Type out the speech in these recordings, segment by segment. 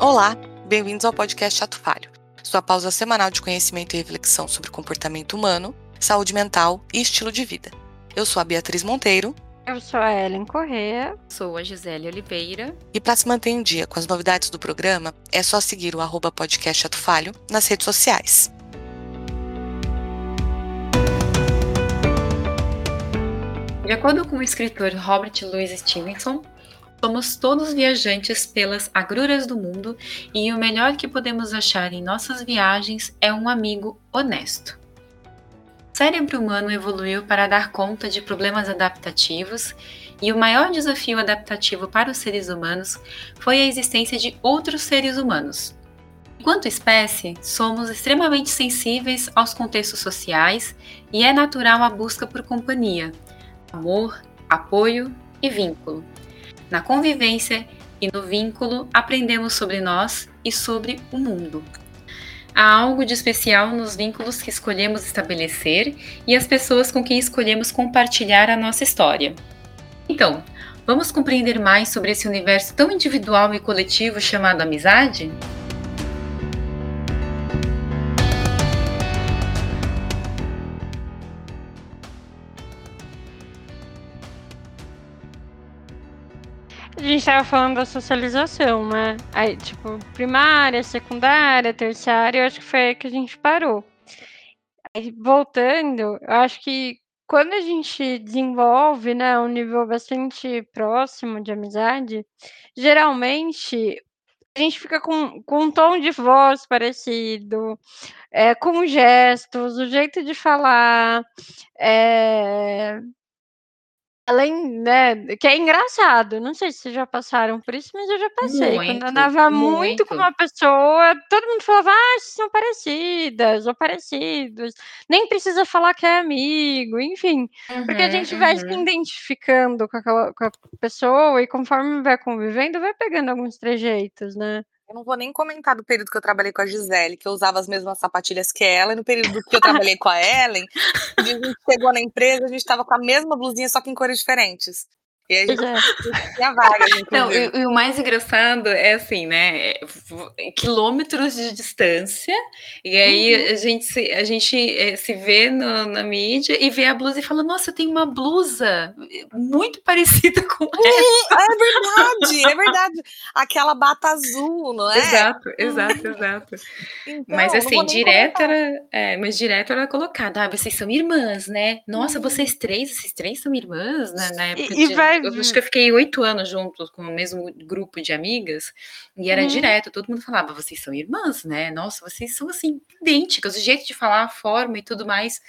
Olá, bem-vindos ao podcast Chato Falho, sua pausa semanal de conhecimento e reflexão sobre comportamento humano, saúde mental e estilo de vida. Eu sou a Beatriz Monteiro. Eu sou a Ellen Correa. Sou a Gisele Oliveira. E para se manter em dia com as novidades do programa, é só seguir o arroba podcast Chato Falho nas redes sociais. De acordo com o escritor Robert Louis Stevenson, somos todos viajantes pelas agruras do mundo e o melhor que podemos achar em nossas viagens é um amigo honesto. O cérebro humano evoluiu para dar conta de problemas adaptativos e o maior desafio adaptativo para os seres humanos foi a existência de outros seres humanos. Enquanto espécie, somos extremamente sensíveis aos contextos sociais e é natural a busca por companhia, amor, apoio e vínculo. Na convivência e no vínculo, aprendemos sobre nós e sobre o mundo. Há algo de especial nos vínculos que escolhemos estabelecer e as pessoas com quem escolhemos compartilhar a nossa história. Então, vamos compreender mais sobre esse universo tão individual e coletivo chamado amizade? Gente estava falando da socialização, né? Aí, tipo, primária, secundária, terciária, eu acho que foi aí que a gente parou. Aí, voltando, eu acho que quando a gente desenvolve, né, um nível bastante próximo de amizade, geralmente a gente fica com, com um tom de voz parecido, é, com gestos, o jeito de falar, é, Além, né, que é engraçado, não sei se vocês já passaram por isso, mas eu já passei. Quando Muito, andava muito com muito. uma pessoa, todo mundo falava: "Ah, vocês são parecidas ou parecidos", nem precisa falar que é amigo, enfim, porque a gente Uhum, vai se uhum. identificando com aquela com a pessoa e conforme vai convivendo, vai pegando alguns trejeitos, né. Eu não vou nem comentar do período que eu trabalhei com a Gisele, que eu usava as mesmas sapatilhas que ela, e no período que eu trabalhei com a Ellen, a gente chegou na empresa, a gente estava com a mesma blusinha, só que em cores diferentes. E aí a gente é. tinha vagas, Não, inclusive. e, e o mais engraçado é assim, né? é, Quilômetros de distância, e aí Uhum. a gente se, a gente eh, se vê no- na mídia e vê a blusa e fala: Nossa, eu tenho uma blusa muito parecida com ela. É verdade, é verdade. Aquela bata azul, não é? Exato, exato, exato. Então, Mas não assim, direto era, é, mas direto era colocado, ah, vocês são irmãs, né? Nossa, vocês três, vocês três são irmãs, né? Na época E e de, vai eu acho que eu fiquei oito anos juntos com o mesmo grupo de amigas, e era Uhum. direto, todo mundo falava, vocês são irmãs, né? Nossa, vocês são assim, idênticas, o jeito de falar, a forma e tudo mais.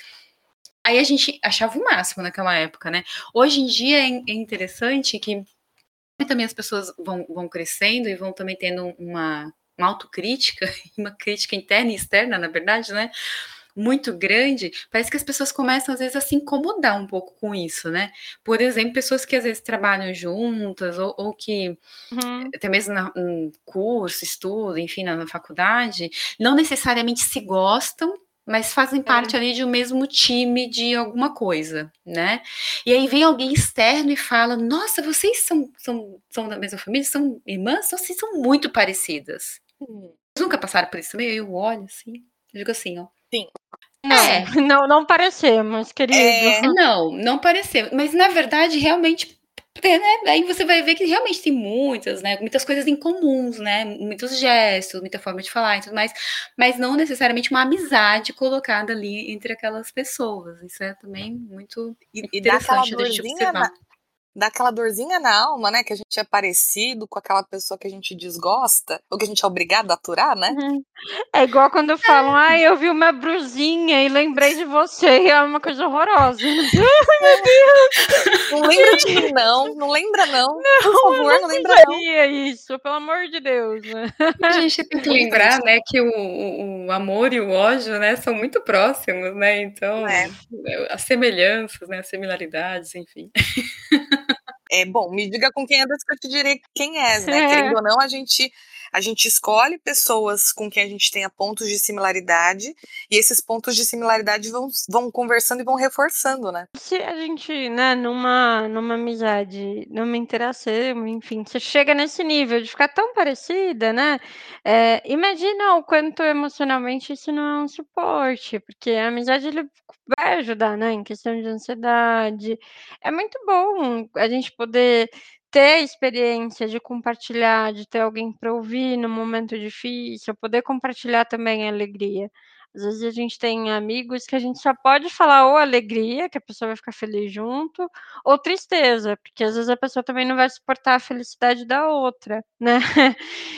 Aí a gente achava o máximo naquela época, né? Hoje em dia é é interessante que também as pessoas vão, vão crescendo e vão também tendo uma, uma autocrítica, uma crítica interna e externa, na verdade, né? Muito grande, parece que as pessoas começam às vezes a se incomodar um pouco com isso, né? Por exemplo, pessoas que às vezes trabalham juntas ou, ou que Uhum. até mesmo na, em curso, estudo, enfim, na, na faculdade, não necessariamente se gostam, mas fazem parte ali de um mesmo time de alguma coisa, né? E aí vem alguém externo e fala: Nossa, vocês são, são, são da mesma família, são irmãs, vocês são muito parecidas. Hum, Vocês nunca passaram por isso também? Eu olho assim, eu digo assim, ó. Sim. Não, É. não não parecemos, querido. É. Não, não pareceu. Mas na verdade, realmente, é, né? Aí você vai ver que realmente tem muitas, né? Muitas coisas em comuns, né? Muitos gestos, muita forma de falar e tudo mais, mas não necessariamente uma amizade colocada ali entre aquelas pessoas. Isso é também muito E, interessante da gente dorzinha observar. na, dá aquela dorzinha na alma, né? Que a gente é parecido com aquela pessoa que a gente desgosta, ou que a gente é obrigado a aturar, né? Uhum. É igual quando falam: "Ai, eu vi uma brusinha e lembrei de você", e é uma coisa horrorosa. Não lembra de mim, não. Não lembra, não. Por favor, não lembra, não. Isso, pelo amor de Deus. A gente tem que lembrar, né, que o, o- o amor e o ódio, né, são muito próximos, né? Então, É. as semelhanças, né, as similaridades, enfim. É bom, me diga com quem andas que eu te direi quem és, né? É. Querendo ou não, a gente A gente escolhe pessoas com quem a gente tenha pontos de similaridade e esses pontos de similaridade vão, vão conversando e vão reforçando, né? Se a gente, né, numa, numa amizade, numa interação, enfim, você chega nesse nível de ficar tão parecida, né? É, imagina o quanto emocionalmente isso não é um suporte, porque a amizade ele vai ajudar, né, em questão de ansiedade. É muito bom a gente poder ter experiência de compartilhar, de ter alguém para ouvir no momento difícil, poder compartilhar também a alegria. Às vezes a gente tem amigos que a gente só pode falar ou alegria, que a pessoa vai ficar feliz junto, ou tristeza, porque às vezes a pessoa também não vai suportar a felicidade da outra, né?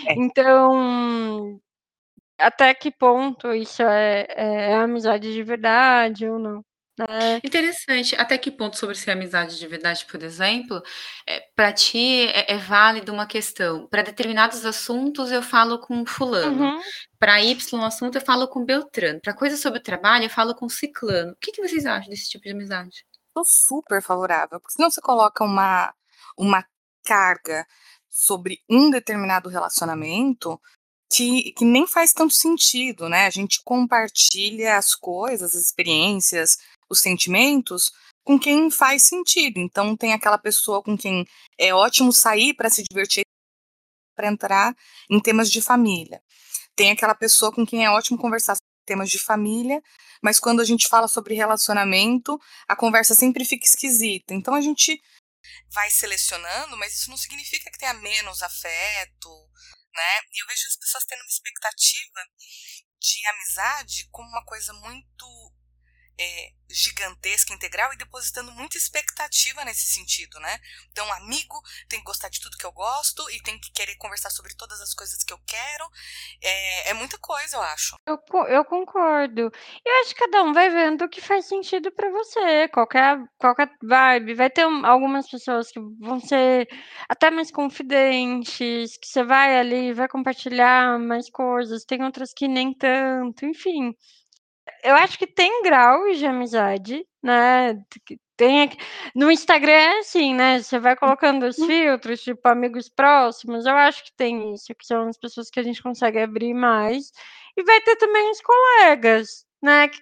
É. Então, até que ponto isso é, é, é amizade de verdade ou não? Né? Interessante. Até que ponto sobre ser amizade de verdade, por exemplo, é, para ti é, é válido uma questão. Para determinados assuntos eu falo com fulano. Uhum. Para Y assunto eu falo com Beltrano. Para coisa sobre o trabalho eu falo com ciclano. O que, que vocês acham desse tipo de amizade? Sou super favorável, porque senão você coloca uma, uma carga sobre um determinado relacionamento que, que nem faz tanto sentido, né? A gente compartilha as coisas, as experiências, os sentimentos com quem faz sentido. Então tem aquela pessoa com quem é ótimo sair para se divertir, para entrar em temas de família. Tem aquela pessoa com quem é ótimo conversar sobre temas de família, mas quando a gente fala sobre relacionamento, a conversa sempre fica esquisita. Então a gente vai selecionando, mas isso não significa que tenha menos afeto, né? E eu vejo as pessoas tendo uma expectativa de amizade como uma coisa muito é, gigantesca, integral e depositando muita expectativa nesse sentido, né? Então, amigo tem que gostar de tudo que eu gosto e tem que querer conversar sobre todas as coisas que eu quero. É, é muita coisa, eu acho. Eu, eu concordo. Eu acho que cada um vai vendo o que faz sentido para você. Qualquer, qualquer vibe. Vai ter um, algumas pessoas que vão ser até mais confidentes, que você vai ali, vai compartilhar mais coisas. Tem outras que nem tanto, enfim eu acho que tem graus de amizade, né? Tem no Instagram é assim, né? Você vai colocando os uhum. filtros, tipo amigos próximos. Eu acho que tem isso, que são as pessoas que a gente consegue abrir mais. E vai ter também os colegas, né? Que,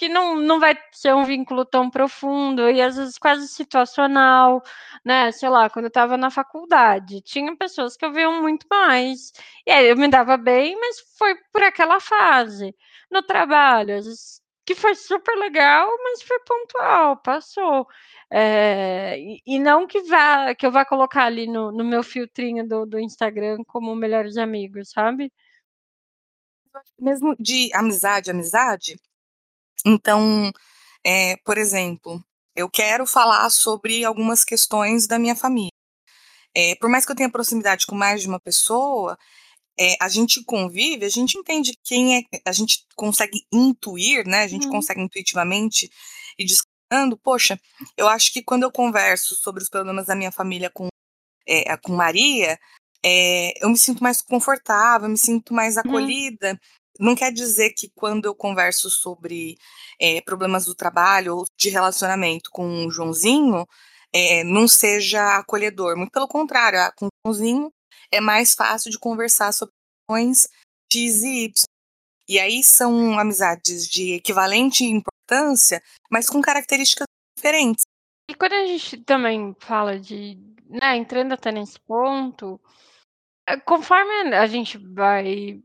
que não, não vai ser um vínculo tão profundo e às vezes quase situacional, né? Sei lá, quando eu estava na faculdade, tinha pessoas que eu via muito mais. E aí eu me dava bem, mas foi por aquela fase no trabalho, às vezes, que foi super legal, mas foi pontual, passou. É, e, e, não que vá que eu vá colocar ali no, no meu filtrinho do, do Instagram como melhores amigos, sabe? Mesmo de amizade, amizade. Então, é, por exemplo, eu quero falar sobre algumas questões da minha família. É, por mais que eu tenha proximidade com mais de uma pessoa, é, a gente convive, a gente entende quem é, a gente consegue intuir, né? A gente uhum. consegue intuitivamente ir discutindo, poxa, eu acho que quando eu converso sobre os problemas da minha família com, é, com Maria, eu me sinto mais confortável, eu me sinto mais uhum. acolhida. Uhum. Não quer dizer que quando eu converso sobre é, problemas do trabalho ou de relacionamento com o Joãozinho, é, não seja acolhedor. Muito pelo contrário, com o Joãozinho é mais fácil de conversar sobre questões X e Y. E aí são amizades de equivalente importância, mas com características diferentes. E quando a gente também fala de, né, entrando até nesse ponto, é, conforme a gente vai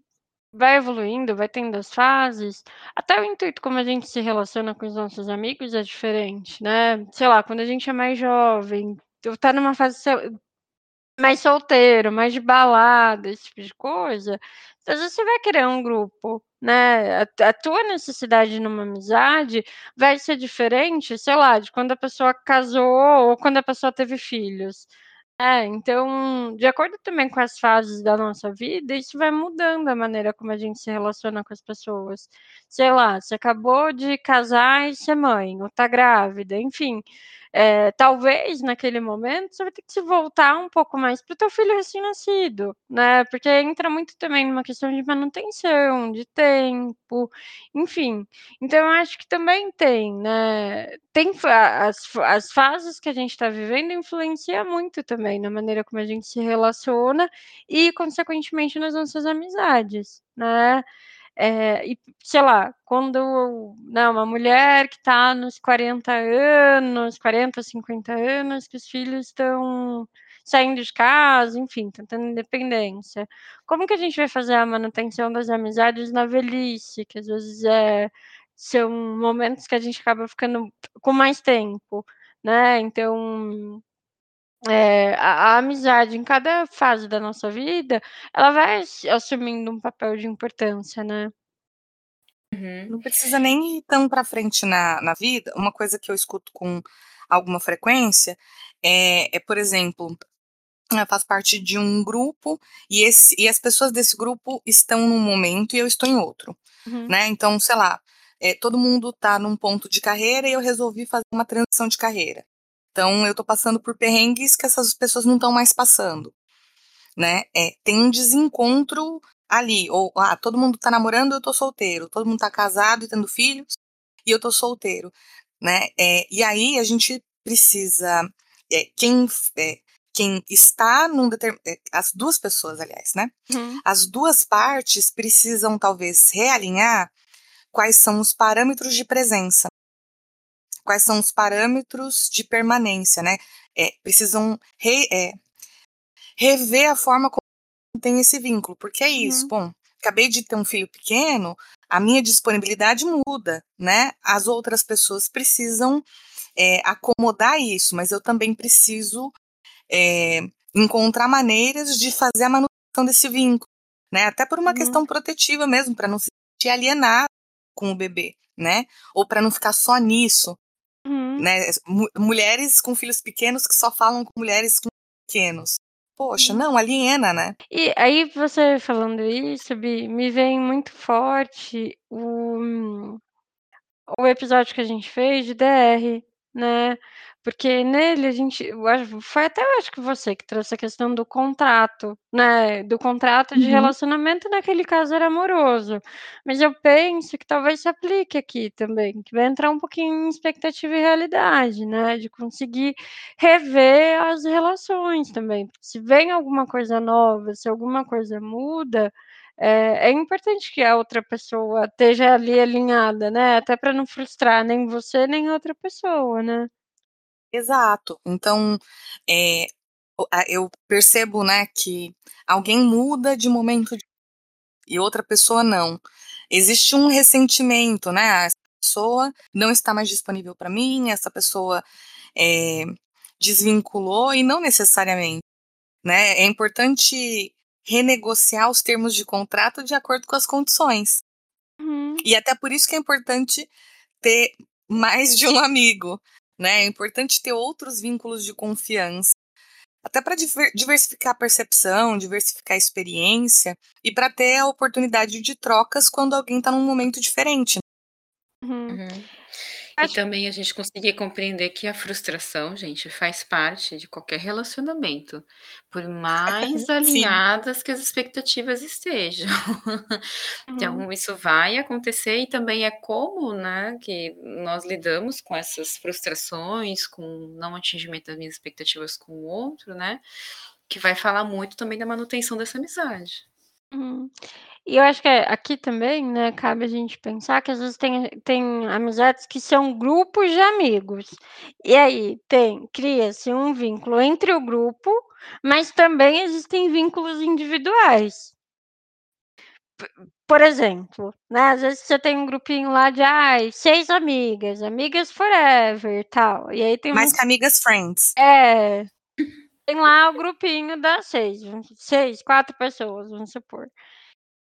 vai evoluindo, vai tendo as fases, até o intuito como a gente se relaciona com os nossos amigos é diferente, né? Sei lá, quando a gente é mais jovem, tá numa fase mais solteiro, mais de balada, esse tipo de coisa, às vezes você vai querer um grupo, né? A, a, tua necessidade numa amizade vai ser diferente, sei lá, de quando a pessoa casou ou quando a pessoa teve filhos. É, então, de acordo também com as fases da nossa vida, isso vai mudando a maneira como a gente se relaciona com as pessoas. Sei lá, você acabou de casar e ser mãe, ou tá grávida, enfim é, talvez naquele momento você vai ter que se voltar um pouco mais para o teu filho recém-nascido, né? Porque entra muito também numa questão de manutenção, de tempo, enfim. Então eu acho que também tem, né? Tem as, as fases que a gente está vivendo influencia muito também na maneira como a gente se relaciona e, consequentemente, nas nossas amizades, né? É, e, sei lá, quando não, né, uma mulher que está nos 40 anos, 40, 50 anos, que os filhos estão saindo de casa, enfim, tentando independência. Como que a gente vai fazer a manutenção das amizades na velhice, que às vezes é, são momentos que a gente acaba ficando com mais tempo, né? Então, é, a, a, amizade em cada fase da nossa vida, ela vai assumindo um papel de importância, né? Uhum. Não precisa nem ir tão para frente na, na vida. Uma coisa que eu escuto com alguma frequência é, é por exemplo, eu faço parte de um grupo e, esse, e as pessoas desse grupo estão num momento e eu estou em outro, uhum. né? Então, sei lá, é, todo mundo está num ponto de carreira e eu resolvi fazer uma transição de carreira. Então, eu estou passando por perrengues que essas pessoas não estão mais passando, né? É, tem um desencontro ali, ou ah, todo mundo está namorando, eu estou solteiro, todo mundo está casado e tendo filhos e eu estou solteiro, né? É, e aí a gente precisa, é, quem, é, quem está num determinado, é, as duas pessoas, aliás, né? Uhum. As duas partes precisam talvez realinhar quais são os parâmetros de presença quais são os parâmetros de permanência, né? É, precisam re, é, rever a forma como tem esse vínculo, porque é isso, uhum. bom, acabei de ter um filho pequeno, a minha disponibilidade muda, né? As outras pessoas precisam é, acomodar isso, mas eu também preciso é, encontrar maneiras de fazer a manutenção desse vínculo, né? Até por uma uhum. questão protetiva mesmo, para não se sentir alienado com o bebê, né? Ou para não ficar só nisso, Uhum. Né? Mulheres com filhos pequenos que só falam com mulheres com pequenos. Poxa, uhum. não, aliena, né? E aí, você falando isso, Bi, me vem muito forte o, o episódio que a gente fez de DR, né? Porque nele a gente, foi até eu acho que você que trouxe a questão do contrato, né? Do contrato de uhum. relacionamento, naquele caso era amoroso. Mas eu penso que talvez se aplique aqui também, que vai entrar um pouquinho em expectativa e realidade, né? De conseguir rever as relações também. Se vem alguma coisa nova, se alguma coisa muda, é, é, importante que a outra pessoa esteja ali alinhada, né? Até para não frustrar nem você nem outra pessoa, né? Exato. Então, é, eu percebo, né, que alguém muda de momento e outra pessoa não. Existe um ressentimento, né? Essa pessoa não está mais disponível para mim, essa pessoa é, desvinculou e não necessariamente, né? É importante renegociar os termos de contrato de acordo com as condições. Uhum. E até por isso que é importante ter mais de um amigo, né? É importante ter outros vínculos de confiança, até para diversificar a percepção, diversificar a experiência e para ter a oportunidade de trocas quando alguém está num momento diferente. Uhum. Uhum. E também a gente conseguir compreender que a frustração, gente, faz parte de qualquer relacionamento, por mais alinhadas que as expectativas estejam. Uhum. Então, isso vai acontecer e também é como, né, que nós lidamos com essas frustrações, com não atingimento das minhas expectativas com o outro, né, que vai falar muito também da manutenção dessa amizade. Uhum. E eu acho que é, aqui também, né, cabe a gente pensar que às vezes tem, tem amizades que são grupos de amigos. E aí tem, cria-se um vínculo entre o grupo, mas também existem vínculos individuais. Por exemplo, né, às vezes você tem um grupinho lá de ai, seis amigas, amigas forever e tal. E aí tem Mais um... que amigas friends. É. Tem lá o grupinho das seis, seis, quatro pessoas, vamos supor.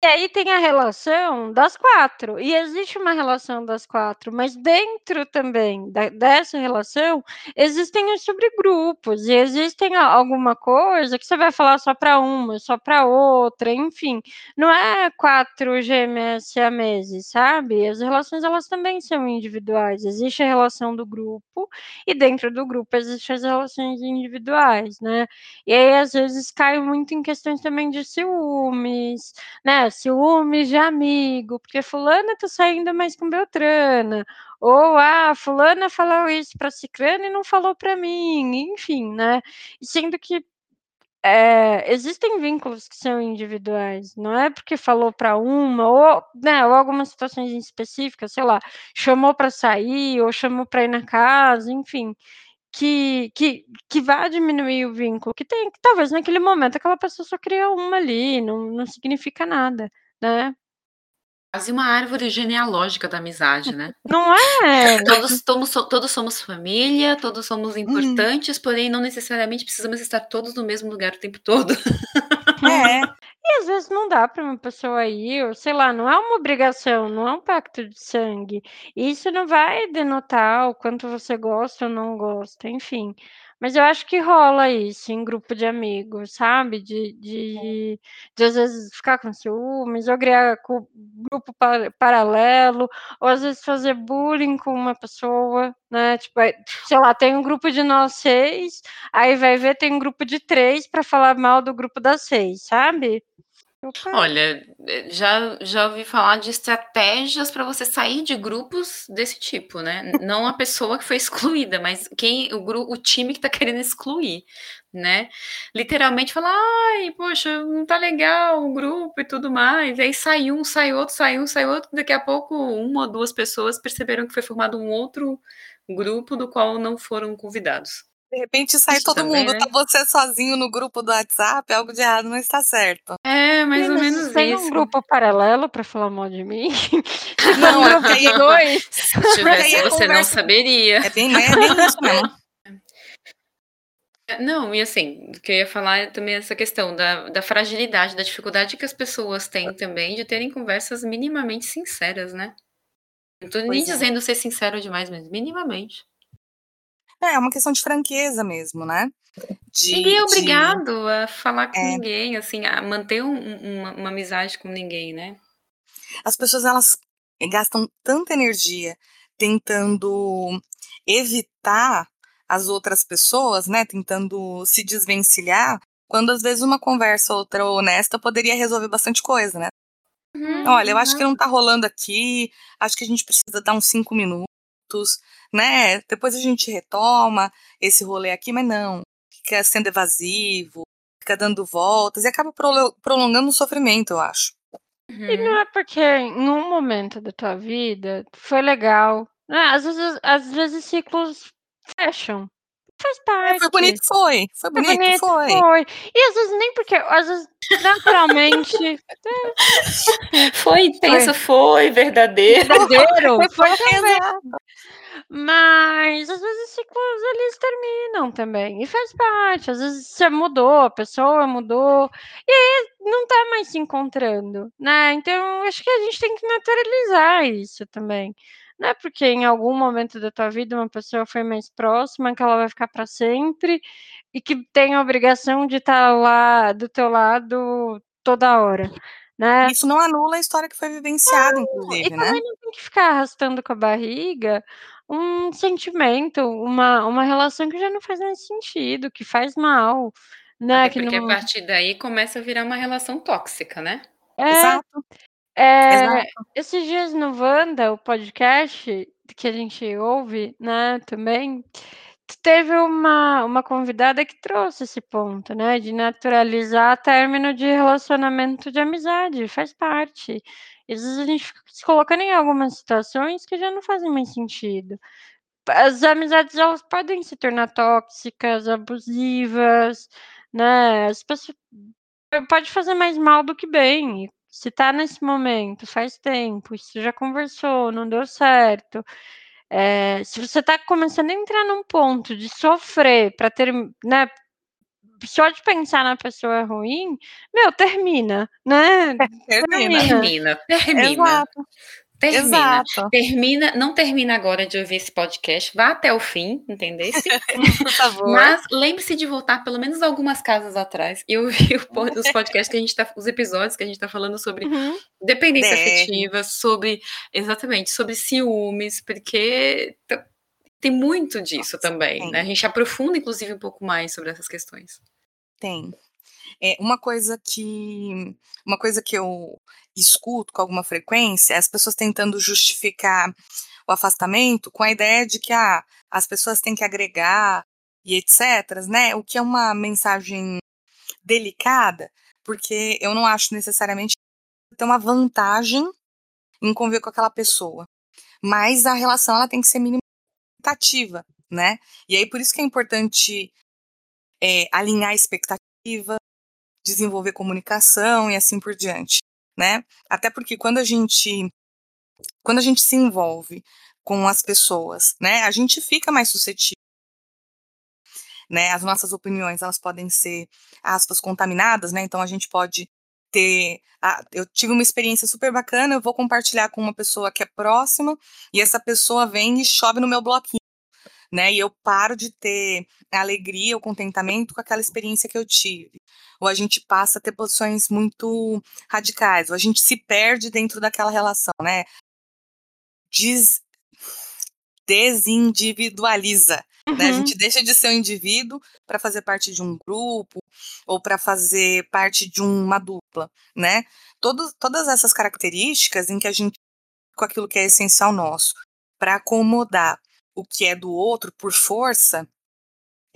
E aí tem a relação das quatro, e existe uma relação das quatro, mas dentro também da, dessa relação existem os subgrupos, e existem alguma coisa que você vai falar só para uma, só para outra, enfim, não é quatro gêmeas siameses, sabe? As relações elas também são individuais, existe a relação do grupo, e dentro do grupo existem as relações individuais, né? E aí às vezes cai muito em questões também de ciúmes, né? Ciúmes de amigo, porque fulana tá saindo mais com Beltrana, ou ah, fulana falou isso para Cicrana e não falou para mim, enfim, né? Sendo que é, existem vínculos que são individuais, não é porque falou para uma, ou, né, ou algumas situações específicas, sei lá, chamou para sair, ou chamou para ir na casa, enfim, que, que, que vai diminuir o vínculo que tem, que talvez naquele momento aquela pessoa só cria uma ali, não, não significa nada né. Quase uma árvore genealógica da amizade, né. Não é? Todos todos todos somos família, todos somos uhum. importantes, porém não necessariamente precisamos estar todos no mesmo lugar o tempo todo. É. E às vezes não dá para uma pessoa ir, ou sei lá, não é uma obrigação, não é um pacto de sangue. Isso não vai denotar o quanto você gosta ou não gosta, enfim. Mas eu acho que rola isso em grupo de amigos, sabe? De, de, de às vezes ficar com ciúmes, ou criar grupo par paralelo, ou às vezes fazer bullying com uma pessoa, né? Tipo, sei lá, tem um grupo de nós seis, aí vai ver, tem um grupo de três para falar mal do grupo das seis, sabe? Olha, eh, já, já ouvi falar de estratégias para você sair de grupos desse tipo, né? Não a pessoa que foi excluída, mas quem o, grupo, o time que está querendo excluir, né? Literalmente falar, ai, poxa, não tá legal o grupo e tudo mais. E aí sai um, sai outro, sai um, sai outro. Daqui a pouco, uma ou duas pessoas perceberam que foi formado um outro grupo do qual não foram convidados. De repente sai Isso todo também, mundo, né? tá você sozinho no grupo do WhatsApp, algo de errado não está certo. É, mais ou menos tem isso. Tem um grupo paralelo para falar mal de mim? Não, eu tenho é dois. Se tivesse, você conversa... não saberia. É bem, é bem isso mesmo. Não, e assim, o que eu ia falar é também essa questão da, da fragilidade, da dificuldade que as pessoas têm também de terem conversas minimamente sinceras, né? Não tô nem é. dizendo ser sincero demais, mas minimamente. É, é uma questão de franqueza mesmo, né? De, ninguém é obrigado de... a falar com é. ninguém, assim, a manter um, uma, uma amizade com ninguém, né? As pessoas, elas gastam tanta energia tentando evitar as outras pessoas, né, tentando se desvencilhar, quando às vezes uma conversa outra honesta poderia resolver bastante coisa, né? Uhum, Olha, eu acho que não tá rolando aqui, acho que a gente precisa dar uns cinco minutos, né? Depois a gente retoma esse rolê aqui, mas não. Fica sendo evasivo, fica dando voltas e acaba prolongando o sofrimento, eu acho. Uhum. E não é porque em um momento da tua vida foi legal. Né? Às, vezes, às vezes ciclos fecham. Faz parte. É, foi bonito, foi. Foi bonito, foi, bonito, foi. foi. E às vezes nem porque, às vezes, naturalmente. foi intenso, foi. foi verdadeiro. Verdadeiro. Foi, foi mas às vezes ciclos eles terminam também. E faz parte. Às vezes você mudou, a pessoa mudou. E aí não tá mais se encontrando, né? Então acho que a gente tem que naturalizar isso também. Não é porque em algum momento da tua vida uma pessoa foi mais próxima que ela vai ficar para sempre e que tem a obrigação de estar tá lá do teu lado toda hora. Né? Isso não anula a história que foi vivenciada, inclusive, e né? também não tem que ficar arrastando com a barriga um sentimento, uma, uma relação que já não faz mais sentido, que faz mal, né? Até porque não... a partir daí começa a virar uma relação tóxica, né? É, Exato. É. Esses dias no Wanda, o podcast que a gente ouve, né, também, teve uma, uma convidada que trouxe esse ponto, né, de naturalizar término de relacionamento de amizade, faz parte. E às vezes a gente fica se colocando em algumas situações que já não fazem mais sentido. As amizades elas podem se tornar tóxicas, abusivas, né? As pessoas pode fazer mais mal do que bem. Se tá nesse momento, faz tempo, você já conversou, não deu certo. É, se você está começando a entrar num ponto de sofrer para ter, né, só de pensar na pessoa ruim, meu, termina, né? Termina. Termina, termina. Exato. Termina. Exato. Termina, não termina agora de ouvir esse podcast, vá até o fim, entendeu? Por favor. Mas lembre-se de voltar pelo menos algumas casas atrás e ouvir os podcasts que a gente tá, os episódios que a gente tá falando sobre Uhum. dependência DR. afetiva, sobre exatamente, sobre ciúmes, porque tem muito disso também, tem. né? A gente aprofunda inclusive um pouco mais sobre essas questões. Tem. É, uma coisa que uma coisa que eu escuto com alguma frequência é as pessoas tentando justificar o afastamento com a ideia de que ah, as pessoas têm que agregar e etc, né? O que é uma mensagem delicada, porque eu não acho necessariamente ter uma vantagem em conviver com aquela pessoa. Mas a relação ela tem que ser minimamente expectativa, né? E aí por isso que é importante é, alinhar a expectativa, desenvolver comunicação e assim por diante, né? Até porque quando a gente quando a gente se envolve com as pessoas, né, a gente fica mais suscetível, né? As nossas opiniões elas podem ser aspas contaminadas, né? Então a gente pode ter, ah, eu tive uma experiência super bacana, eu vou compartilhar com uma pessoa que é próxima e essa pessoa vem e chove no meu bloquinho, né? E eu paro de ter a alegria, o contentamento com aquela experiência que eu tive. Ou a gente passa a ter posições muito radicais, ou a gente se perde dentro daquela relação, né? Des... Desindividualiza, né? A Uhum. gente deixa de ser um indivíduo para fazer parte de um grupo ou para fazer parte de uma dupla, né? Todos, todas essas características em que a gente com aquilo que é essencial nosso para acomodar o que é do outro por força,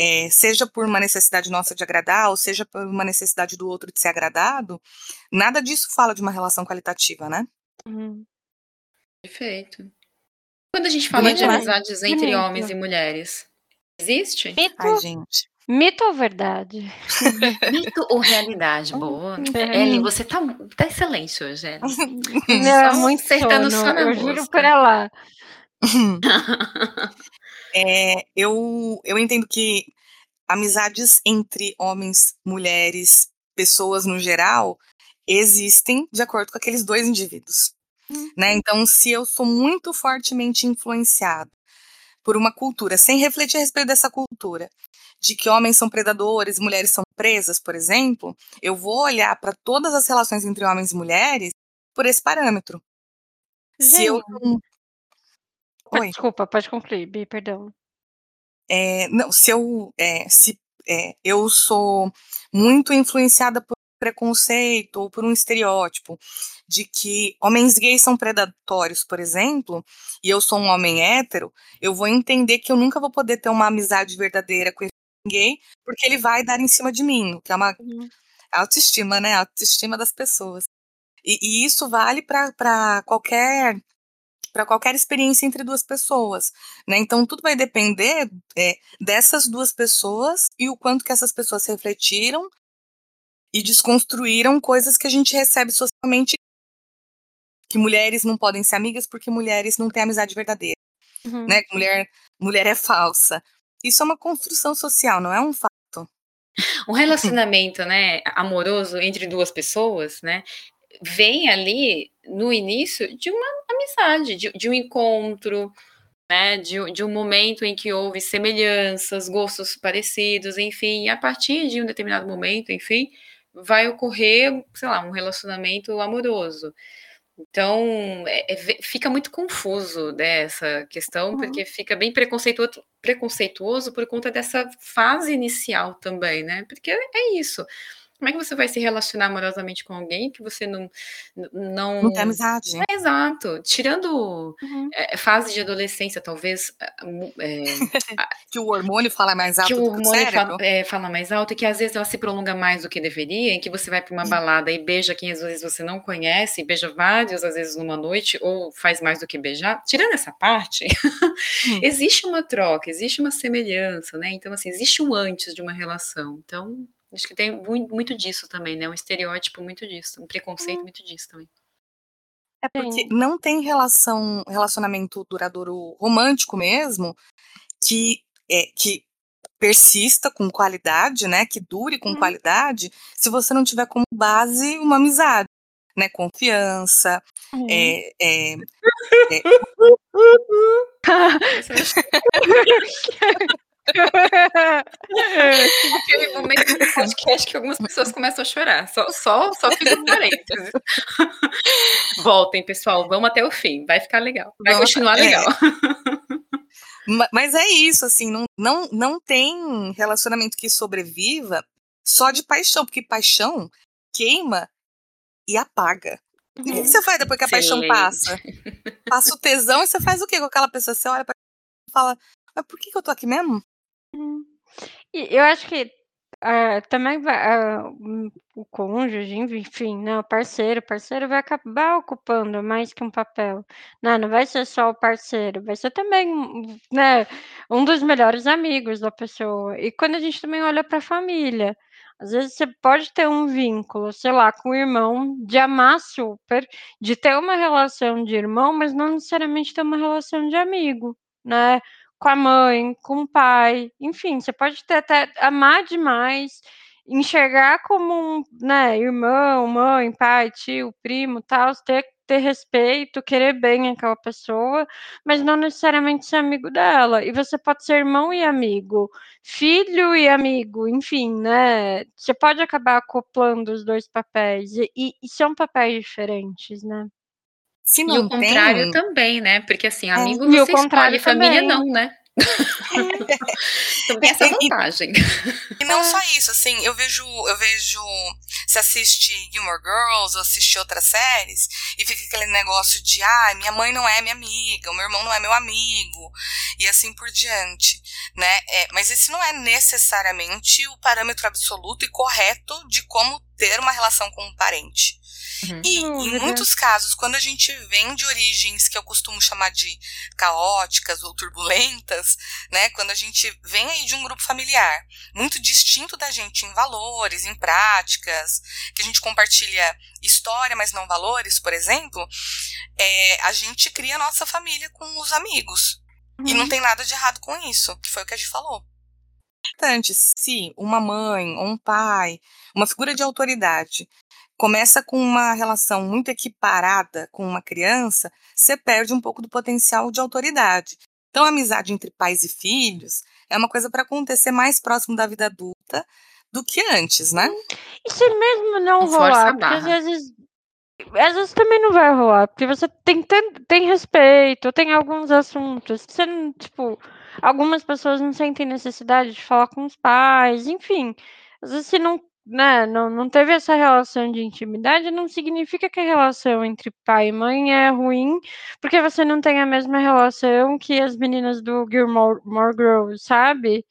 é, seja por uma necessidade nossa de agradar ou seja por uma necessidade do outro de ser agradado, nada disso fala de uma relação qualitativa, né? Uhum. Perfeito. Quando a gente fala Bonito, de amizades entre homens e mulheres, existe? Mito, Ai, gente. mito ou verdade? Mito ou realidade? Boa. É. Ellen, você tá, tá excelente hoje, Ellen. Meu, é Só muito acertando sono, só na eu juro pra lá. É, eu, eu entendo que amizades entre homens, mulheres, pessoas no geral, existem de acordo com aqueles dois indivíduos. Uhum. Né? Então, se eu sou muito fortemente influenciado por uma cultura, sem refletir a respeito dessa cultura, de que homens são predadores, mulheres são presas, por exemplo, eu vou olhar para todas as relações entre homens e mulheres por esse parâmetro. Se eu Gente. não- Oi. Desculpa, pode concluir, Bi, perdão. É, não, se eu, é, se, é, eu sou muito influenciada por preconceito ou por um estereótipo de que homens gays são predatórios, por exemplo, e eu sou um homem hétero, eu vou entender que eu nunca vou poder ter uma amizade verdadeira com esse gay, porque ele vai dar em cima de mim, que é uma Uhum. autoestima, né? Autoestima das pessoas. E, e isso vale para qualquer para qualquer experiência entre duas pessoas, né? Então tudo vai depender é, dessas duas pessoas e o quanto que essas pessoas refletiram e desconstruíram coisas que a gente recebe socialmente que mulheres não podem ser amigas porque mulheres não têm amizade verdadeira, Uhum. né? Que mulher mulher é falsa. Isso é uma construção social, não é um fato. Um relacionamento, né, amoroso entre duas pessoas, né, vem ali no início de uma amizade, de, de um encontro, né, de, de um momento em que houve semelhanças, gostos parecidos, enfim, e a partir de um determinado momento, enfim, vai ocorrer, sei lá, um relacionamento amoroso. Então, é- é fica muito confuso dessa questão, Uhum. porque fica bem preconceituoso, preconceituoso por conta dessa fase inicial também, né? Porque é isso. Como é que você vai se relacionar amorosamente com alguém que você não. Não, Não tem amizade. É, exato. Tirando Uhum. é, fase de adolescência, talvez. é, Que o hormônio fala mais alto que o do que o hormônio fala, fala mais alto e que às vezes ela se prolonga mais do que deveria, em que você vai para uma balada e beija quem às vezes você não conhece, beija vários, às vezes numa noite, ou faz mais do que beijar. Tirando essa parte, Hum. existe uma troca, existe uma semelhança, né? Então, assim, existe um antes de uma relação. Então, acho que tem mu- muito disso também, né? Um estereótipo muito disso, um preconceito muito disso também. É porque não tem relação, relacionamento duradouro romântico mesmo, que é que persista com qualidade, né? Que dure com uhum. qualidade, se você não tiver como base uma amizade, né? Confiança, uhum. é, é, é... Aquele momento do podcast que algumas pessoas começam a chorar. Só, só, só fica um parênteses. Voltem, pessoal. Vamos até o fim. Vai ficar legal. Vai Vamos, continuar é. legal. Mas é isso, assim, não, não, não tem relacionamento que sobreviva só de paixão, porque paixão queima e apaga. E o que, você faz depois que a Excelente. paixão passa? Passa o tesão e você faz o quê com aquela pessoa? Você olha pra e fala, mas por que, que eu tô aqui mesmo? Hum. E eu acho que uh, também vai, uh, o cônjuge, enfim, né, o parceiro, o parceiro vai acabar ocupando mais que um papel, né, não vai ser só o parceiro, vai ser também, né, um dos melhores amigos da pessoa. E quando a gente também olha para a família, às vezes você pode ter um vínculo, sei lá, com o irmão, de amar super, de ter uma relação de irmão, mas não necessariamente ter uma relação de amigo, né? Com a mãe, com o pai, enfim, você pode ter até amar demais, enxergar como um, né, irmão, mãe, pai, tio, primo, tal, ter ter respeito, querer bem aquela pessoa, mas não necessariamente ser amigo dela. E você pode ser irmão e amigo, filho e amigo, enfim, né? Você pode acabar acoplando os dois papéis e, e, são papéis diferentes, né? Se e o contrário também, né? Porque assim, é. amigo é. você escolhe, família não, né? então tem essa vantagem. E, e, não só isso, assim, eu vejo, eu vejo, se assiste Gilmore Girls ou assiste outras séries, e fica aquele negócio de, ah, minha mãe não é minha amiga, o meu irmão não é meu amigo, e assim por diante, né? É, mas esse não é necessariamente o parâmetro absoluto e correto de como ter uma relação com um parente. Uhum. E em muitos casos, quando a gente vem de origens que eu costumo chamar de caóticas ou turbulentas, né? Quando a gente vem aí de um grupo familiar muito distinto da gente em valores, em práticas, que a gente compartilha história, mas não valores, por exemplo, é, a gente cria a nossa família com os amigos. Uhum. E não uhum. tem nada de errado com isso, que foi o que a gente falou importante se uma mãe ou um pai, uma figura de autoridade, começa com uma relação muito equiparada com uma criança, você perde um pouco do potencial de autoridade. Então, a amizade entre pais e filhos é uma coisa para acontecer mais próximo da vida adulta do que antes, né? E se mesmo não rolar, porque às vezes às vezes também não vai rolar, porque você tem, tem, tem respeito, tem alguns assuntos. Você não, tipo, algumas pessoas não sentem necessidade de falar com os pais, enfim. Às vezes, se não né, não, não teve essa relação de intimidade, não significa que a relação entre pai e mãe é ruim, porque você não tem a mesma relação que as meninas do Gilmore Girls, sabe?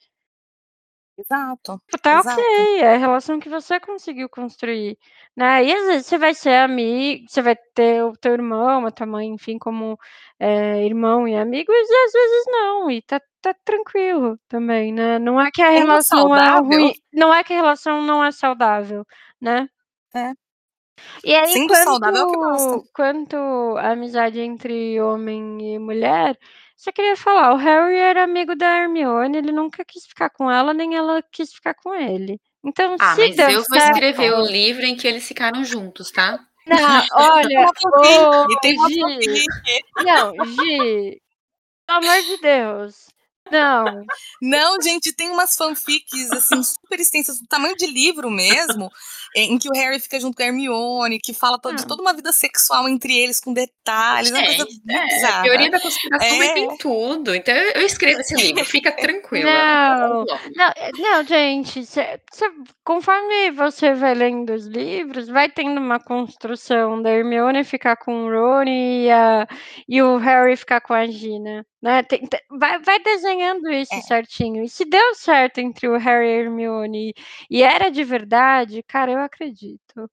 Exato. Tá exato. ok, é a relação que você conseguiu construir, né? E às vezes você vai ser amigo, você vai ter o teu irmão, a tua mãe, enfim, como é, irmão e amigo, e às vezes não, e tá, tá tranquilo também, né? Não é que a relação é ruim, não é que a relação não é saudável, né? É. E aí, Sendo quanto, saudável é o que basta. quanto a amizade entre homem e mulher, só queria falar, o Harry era amigo da Hermione, ele nunca quis ficar com ela, nem ela quis ficar com ele. Então, ah, se mas eu vou certo... escrever o livro em que eles ficaram juntos, tá? Não, olha, oh, e tem Gi, não, Gi, pelo amor de Deus, não. Não, gente, tem umas fanfics, assim, super extensas, do tamanho de livro mesmo, em que o Harry fica junto com a Hermione, que fala todo, de toda uma vida sexual entre eles, com detalhes, é uma coisa muito é, bizarra. A teoria da conspiração é. tem tudo, então eu escrevo esse livro, fica tranquila. Não, não, não gente, cê, cê, conforme você vai lendo os livros, vai tendo uma construção da Hermione ficar com o Rony e, a, e o Harry ficar com a Gina. Né? Tem, tem, vai, vai desenhando isso é. certinho. E se deu certo entre o Harry e Hermione e era de verdade, cara, eu acredito.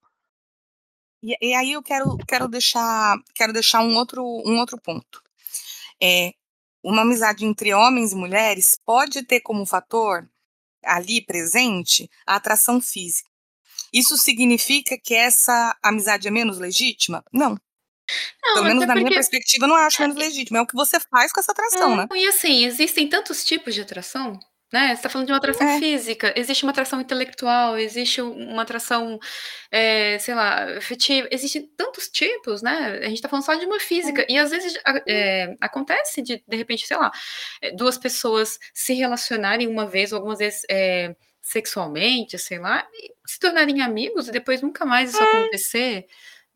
E, e, aí eu quero, quero deixar quero deixar um outro, um outro ponto. É, uma amizade entre homens e mulheres pode ter como fator ali presente a atração física. Isso significa que essa amizade é menos legítima? Não. Não, Pelo menos na porque... minha perspectiva, eu não acho menos legítimo. É o que você faz com essa atração, é, né? E assim, existem tantos tipos de atração, né? Você está falando de uma atração é. física, existe uma atração intelectual, existe uma atração, é, sei lá, afetiva, existem tantos tipos, né? A gente está falando só de uma física, é. e às vezes é, acontece de, de repente, sei lá, é, duas pessoas se relacionarem uma vez ou algumas vezes é, sexualmente, sei lá, se tornarem amigos e depois nunca mais isso acontecer.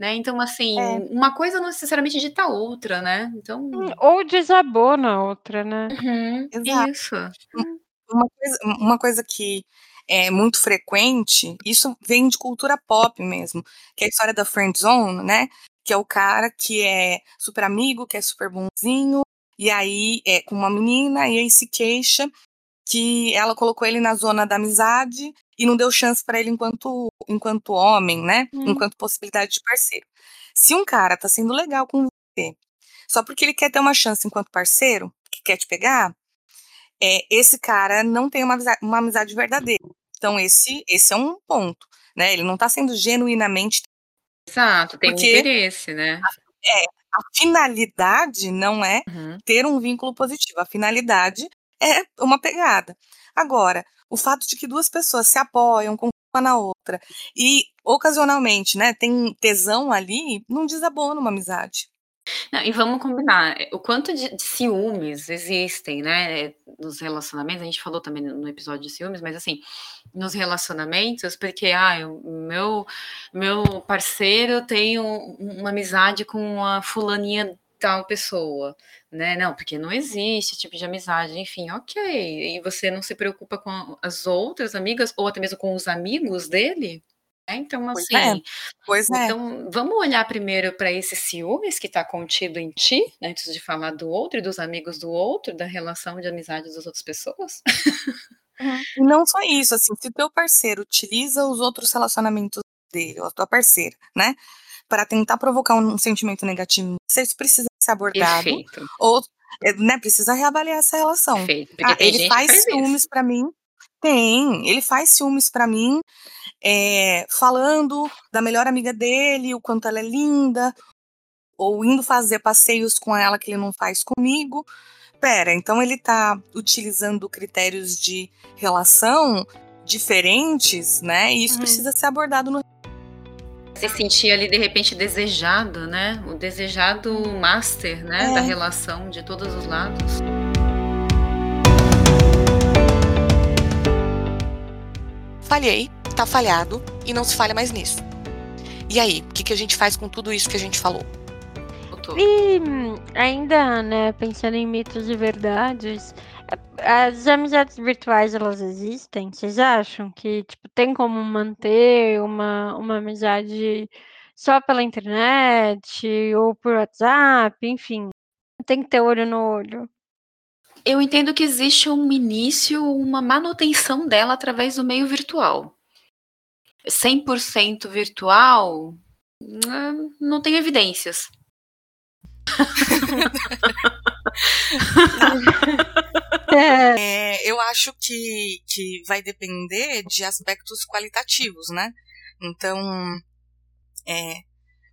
Né? Então, assim, é. uma coisa não necessariamente dita outra, né? Então... Hum, ou desabou na outra, né? Uhum. Isso. Uma coisa, uma coisa que é muito frequente, isso vem de cultura pop mesmo, que é a história da friend zone, né? Que é o cara que é super amigo, que é super bonzinho, e aí é com uma menina, e aí se queixa que ela colocou ele na zona da amizade e não deu chance para ele enquanto, enquanto homem, né? Hum. Enquanto possibilidade de parceiro. Se um cara tá sendo legal com você, só porque ele quer ter uma chance enquanto parceiro, que quer te pegar, é, esse cara não tem uma amizade, uma amizade verdadeira. Então, esse, esse é um ponto, né? Ele não tá sendo genuinamente. Exato, tem um interesse, né? A, é, a finalidade não é uhum. ter um vínculo positivo. A finalidade é uma pegada. Agora, o fato de que duas pessoas se apoiam, uma na outra, e ocasionalmente, né, tem tesão ali, não desabona uma amizade. Não, e vamos combinar, o quanto de, de, ciúmes existem, né, nos relacionamentos, a gente falou também no episódio de ciúmes, mas assim, nos relacionamentos, porque, ah, o meu, meu parceiro tem um, uma amizade com uma fulaninha tal pessoa, né? Não, porque não existe tipo de amizade, enfim, ok. E você não se preocupa com as outras amigas, ou até mesmo com os amigos dele? É, então, assim, pois é. Pois é. então é. vamos olhar primeiro para esses ciúmes que está contido em ti, né, antes de falar do outro e dos amigos do outro, da relação de amizade das outras pessoas. E não só isso, assim, se o teu parceiro utiliza os outros relacionamentos dele, ou a tua parceira, né, para tentar provocar um sentimento negativo, você precisa ser abordado. Perfeito. Ou eh, né, precisa reavaliar essa relação. Perfeito, ah, ele faz, faz ciúmes para mim. Tem, ele faz ciúmes para mim, é, falando da melhor amiga dele, o quanto ela é linda, ou indo fazer passeios com ela que ele não faz comigo. Pera, então ele tá utilizando critérios de relação diferentes, né? E isso uhum. precisa ser abordado no se sentir ali de repente desejado, né? O desejado master, né? É. Da relação de todos os lados. Falhei, tá falhado e não se falha mais nisso. E aí, o que, que a gente faz com tudo isso que a gente falou? E ainda, né, pensando em mitos e verdades, as amizades virtuais, elas existem? Vocês acham que, tipo, tem como manter uma, uma amizade só pela internet ou por WhatsApp, enfim? Tem que ter olho no olho. Eu entendo que existe um início, uma manutenção dela através do meio virtual. 100% virtual, hum, não tem evidências. É, eu acho que, que vai depender de aspectos qualitativos, né? Então, é,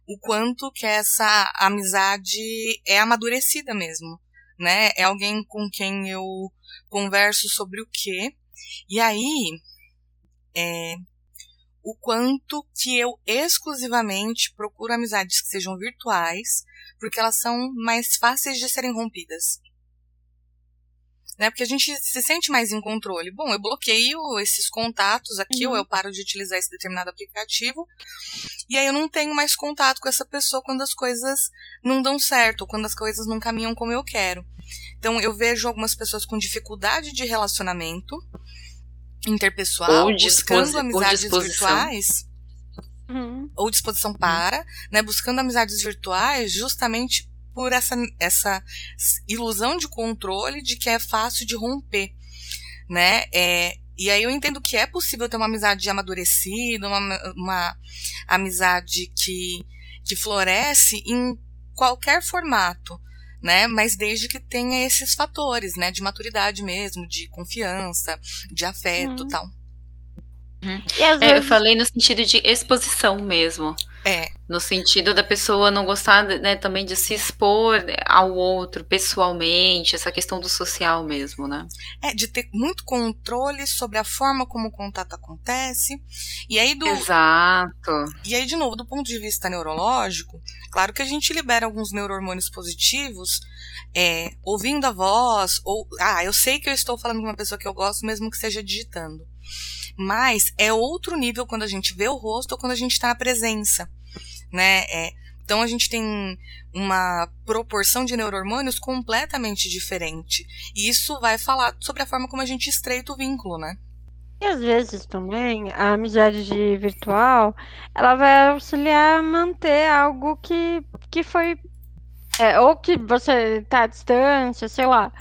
o quanto que essa amizade é amadurecida mesmo, né? É alguém com quem eu converso sobre o quê? E aí, é, o quanto que eu exclusivamente procuro amizades que sejam virtuais, porque elas são mais fáceis de serem rompidas né? Porque a gente se sente mais em controle. Bom, eu bloqueio esses contatos aqui, uhum. ou eu paro de utilizar esse determinado aplicativo, e aí eu não tenho mais contato com essa pessoa quando as coisas não dão certo, ou quando as coisas não caminham como eu quero. Então eu vejo algumas pessoas com dificuldade de relacionamento interpessoal, buscando amizades virtuais. Uhum. Ou disposição para, né, buscando amizades virtuais justamente por essa, essa ilusão de controle de que é fácil de romper, né? É, e aí eu entendo que é possível ter uma amizade amadurecida, uma, uma amizade que, que floresce em qualquer formato, né? Mas desde que tenha esses fatores, né? De maturidade mesmo, de confiança, de afeto, uhum. tal. Uhum. É, vezes... Eu falei no sentido de exposição mesmo. É. No sentido da pessoa não gostar né, também de se expor ao outro pessoalmente, essa questão do social mesmo, né? É, de ter muito controle sobre a forma como o contato acontece. E aí do. Exato. E aí, de novo, do ponto de vista neurológico, claro que a gente libera alguns neurohormônios positivos. É, ouvindo a voz, ou. Ah, eu sei que eu estou falando com uma pessoa que eu gosto, mesmo que seja digitando. Mas é outro nível quando a gente vê o rosto ou quando a gente está na presença né? É, então a gente tem uma proporção de neurohormônios completamente diferente. E isso vai falar sobre a forma como a gente estreita o vínculo, né? E às vezes também a amizade virtual ela vai auxiliar a manter algo que, que foi. É, ou que você está à distância, sei lá.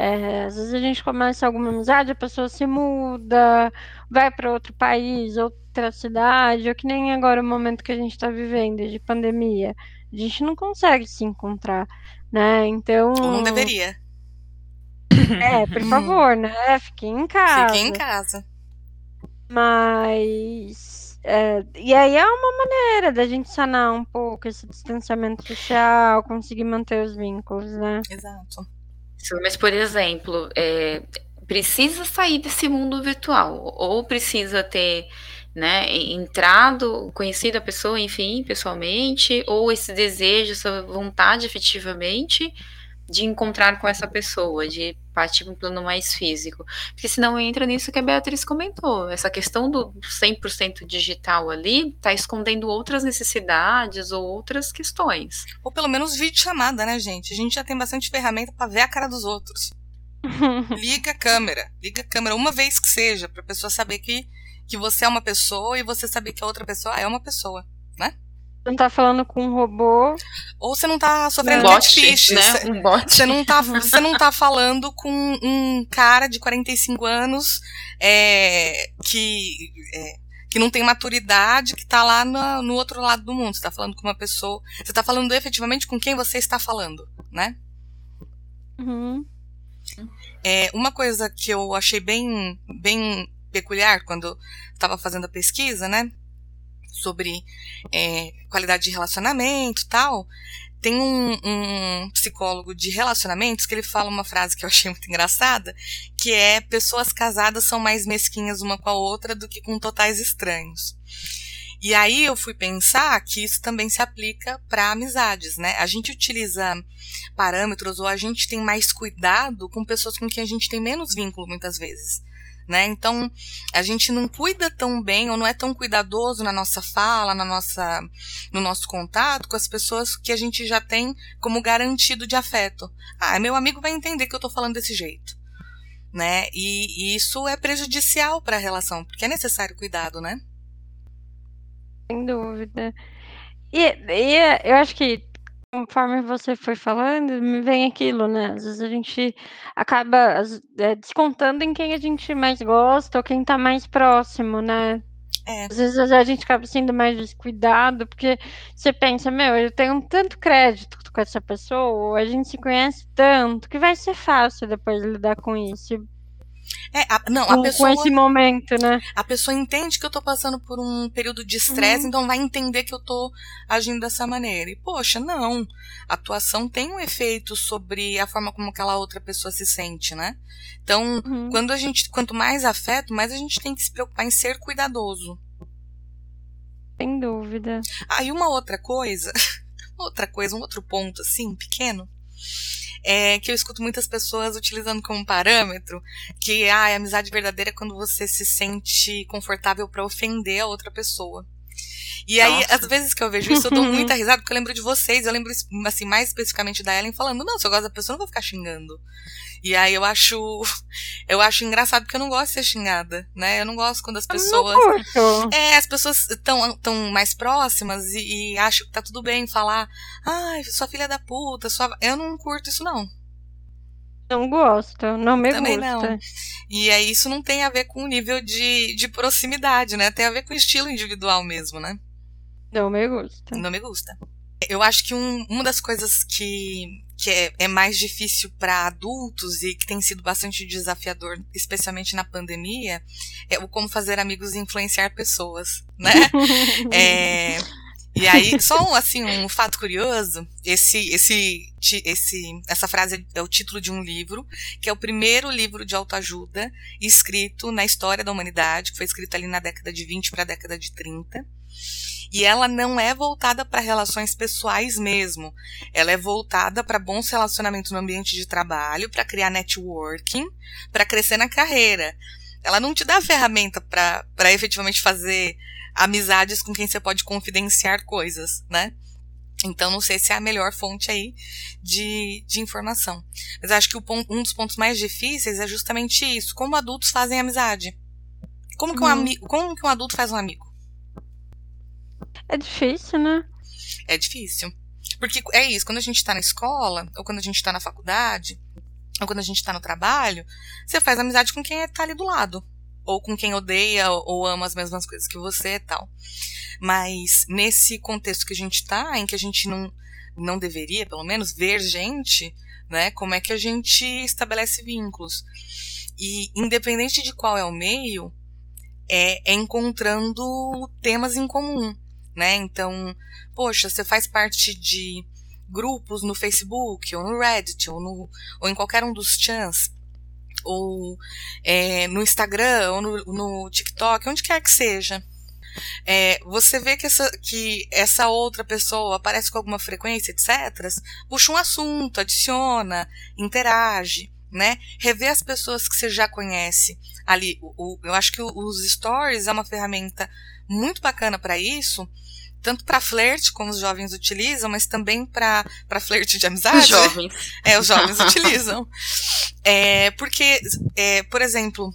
É, às vezes a gente começa alguma amizade, a pessoa se muda, vai para outro país, outra cidade, ou que nem agora o momento que a gente está vivendo de pandemia. A gente não consegue se encontrar, né? Então. Ou não deveria. É, por favor, né? Fiquem em casa. Fiquem em casa. Mas. É, e aí é uma maneira da gente sanar um pouco esse distanciamento social, conseguir manter os vínculos, né? Exato. Mas, por exemplo, é, precisa sair desse mundo virtual, ou precisa ter né, entrado, conhecido a pessoa, enfim, pessoalmente, ou esse desejo, essa vontade efetivamente de encontrar com essa pessoa, de partir para um plano mais físico. Porque senão entra nisso que a Beatriz comentou, essa questão do 100% digital ali está escondendo outras necessidades ou outras questões. Ou pelo menos vídeo chamada, né, gente? A gente já tem bastante ferramenta para ver a cara dos outros. liga a câmera, liga a câmera uma vez que seja, para a pessoa saber que, que você é uma pessoa e você saber que a outra pessoa é uma pessoa, né? Não tá falando com um robô. Ou você não tá sofrendo um catfish, né? Você, um bot. Você não, tá, você não tá falando com um cara de 45 anos é, que, é, que não tem maturidade, que tá lá no, no outro lado do mundo. Você tá falando com uma pessoa. Você tá falando efetivamente com quem você está falando, né? Uhum. É, uma coisa que eu achei bem, bem peculiar quando estava fazendo a pesquisa, né? Sobre é, qualidade de relacionamento tal, tem um, um, psicólogo de relacionamentos que ele fala uma frase que eu achei muito engraçada, que é pessoas casadas são mais mesquinhas uma com a outra do que com totais estranhos. E aí eu fui pensar que isso também se aplica para amizades, né? A gente utiliza parâmetros ou a gente tem mais cuidado com pessoas com quem a gente tem menos vínculo muitas vezes né? Então, a gente não cuida tão bem ou não é tão cuidadoso na nossa fala, na nossa, no nosso contato com as pessoas que a gente já tem como garantido de afeto. Ah, meu amigo vai entender que eu tô falando desse jeito, né? E, e isso é prejudicial para a relação, porque é necessário cuidado, né? Sem dúvida. E, e eu acho que Conforme você foi falando, me vem aquilo, né, às vezes a gente acaba é, descontando em quem a gente mais gosta ou quem tá mais próximo, né. É. Às vezes a gente acaba sendo mais descuidado, porque você pensa: "Meu, eu tenho tanto crédito com essa pessoa, a gente se conhece tanto, que vai ser fácil depois lidar com isso". É, a, não, com, a pessoa. Com esse momento, né? A pessoa entende que eu tô passando por um período de estresse, uhum. então vai entender que eu tô agindo dessa maneira. E, poxa, não. A atuação tem um efeito sobre a forma como aquela outra pessoa se sente, né? Então, uhum. quando a gente, quanto mais afeto, mais a gente tem que se preocupar em ser cuidadoso. Sem dúvida. Ah, e uma outra coisa, outra coisa, um outro ponto, assim, pequeno é, que eu escuto muitas pessoas utilizando como parâmetro, que ah, a amizade verdadeira é quando você se sente confortável para ofender a outra pessoa. E aí, Nossa. às vezes que eu vejo isso, eu dou muita risada, porque eu lembro de vocês, eu lembro, assim, mais especificamente da Ellen falando, não, se eu gosto da pessoa, eu não vou ficar xingando. E aí eu acho, eu acho engraçado porque eu não gosto de ser xingada, né? Eu não gosto quando as pessoas, é, as pessoas estão tão mais próximas e, e acham que tá tudo bem falar, ai, sua filha é da puta, sua, eu não curto isso não. Não gosto, não me Também gusta. não. E aí isso não tem a ver com o nível de, de proximidade, né? Tem a ver com o estilo individual mesmo, né? Não me gusta. Não me gusta. Eu acho que um, uma das coisas que, que é, é mais difícil para adultos e que tem sido bastante desafiador, especialmente na pandemia, é o como fazer amigos e influenciar pessoas, né? é, E aí, só um, assim, um fato curioso, esse, esse, esse, essa frase é o título de um livro, que é o primeiro livro de autoajuda escrito na história da humanidade, que foi escrito ali na década de 20 para a década de 30. E ela não é voltada para relações pessoais mesmo. Ela é voltada para bons relacionamentos no ambiente de trabalho, para criar networking, para crescer na carreira. Ela não te dá ferramenta para efetivamente fazer amizades com quem você pode confidenciar coisas, né? Então, não sei se é a melhor fonte aí de, de informação. Mas acho que o um dos pontos mais difíceis é justamente isso. Como adultos fazem amizade? Como que, um, uhum. amigo, como que um adulto faz um amigo? É difícil, né? É difícil. Porque é isso, quando a gente tá na escola, ou quando a gente tá na faculdade, ou quando a gente tá no trabalho, você faz amizade com quem tá ali do lado ou com quem odeia ou ama as mesmas coisas que você e tal. Mas nesse contexto que a gente tá, em que a gente não, não deveria, pelo menos, ver gente, né? Como é que a gente estabelece vínculos? E independente de qual é o meio, é, é encontrando temas em comum, né? Então, poxa, você faz parte de grupos no Facebook, ou no Reddit, ou, no, ou em qualquer um dos chans ou é, no Instagram, ou no, no, TikTok, onde quer que seja. É, você vê que essa, que essa outra pessoa aparece com alguma frequência, etc., puxa um assunto, adiciona, interage, né? Rever as pessoas que você já conhece ali. O, o, eu acho que os stories é uma ferramenta muito bacana para isso, tanto para flerte, como os jovens utilizam, mas também para flerte de amizade. Os jovens. É, os jovens utilizam. É, porque, é, por exemplo,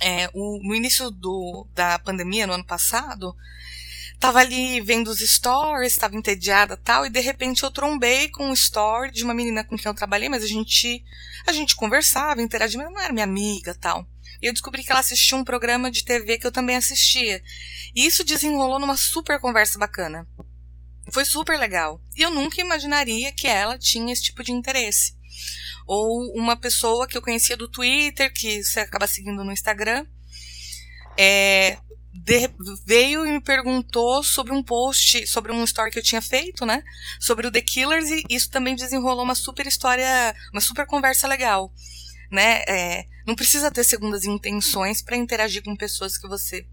é, o, no início do, da pandemia, no ano passado, tava ali vendo os stories, estava entediada tal, e de repente eu trombei com um story de uma menina com quem eu trabalhei, mas a gente, a gente conversava, interagia, mas não era minha amiga tal. E eu descobri que ela assistia um programa de TV que eu também assistia. E isso desenrolou numa super conversa bacana. Foi super legal. E eu nunca imaginaria que ela tinha esse tipo de interesse. Ou uma pessoa que eu conhecia do Twitter, que você acaba seguindo no Instagram, é, de, veio e me perguntou sobre um post, sobre um story que eu tinha feito, né? Sobre o The Killers, e isso também desenrolou uma super história, uma super conversa legal né? É, não precisa ter segundas intenções para interagir com pessoas que você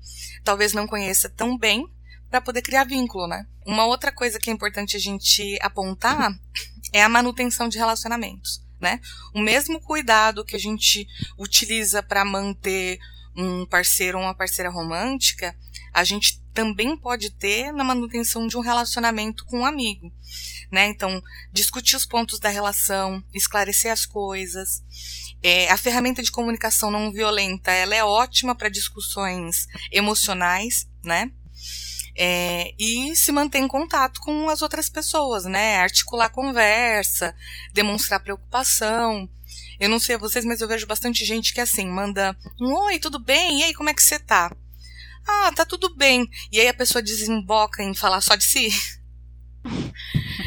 talvez não conheça tão bem para poder criar vínculo, né? Uma outra coisa que é importante a gente apontar é a manutenção de relacionamentos, né? O mesmo cuidado que a gente utiliza para manter um parceiro ou uma parceira romântica, a gente também pode ter na manutenção de um relacionamento com um amigo, né? Então, discutir os pontos da relação, esclarecer as coisas, é, a ferramenta de comunicação não violenta, ela é ótima para discussões emocionais, né? É, e se manter em contato com as outras pessoas, né? Articular conversa, demonstrar preocupação. Eu não sei vocês, mas eu vejo bastante gente que assim manda um oi, tudo bem? E aí, como é que você tá? Ah, tá tudo bem. E aí a pessoa desemboca em falar só de si.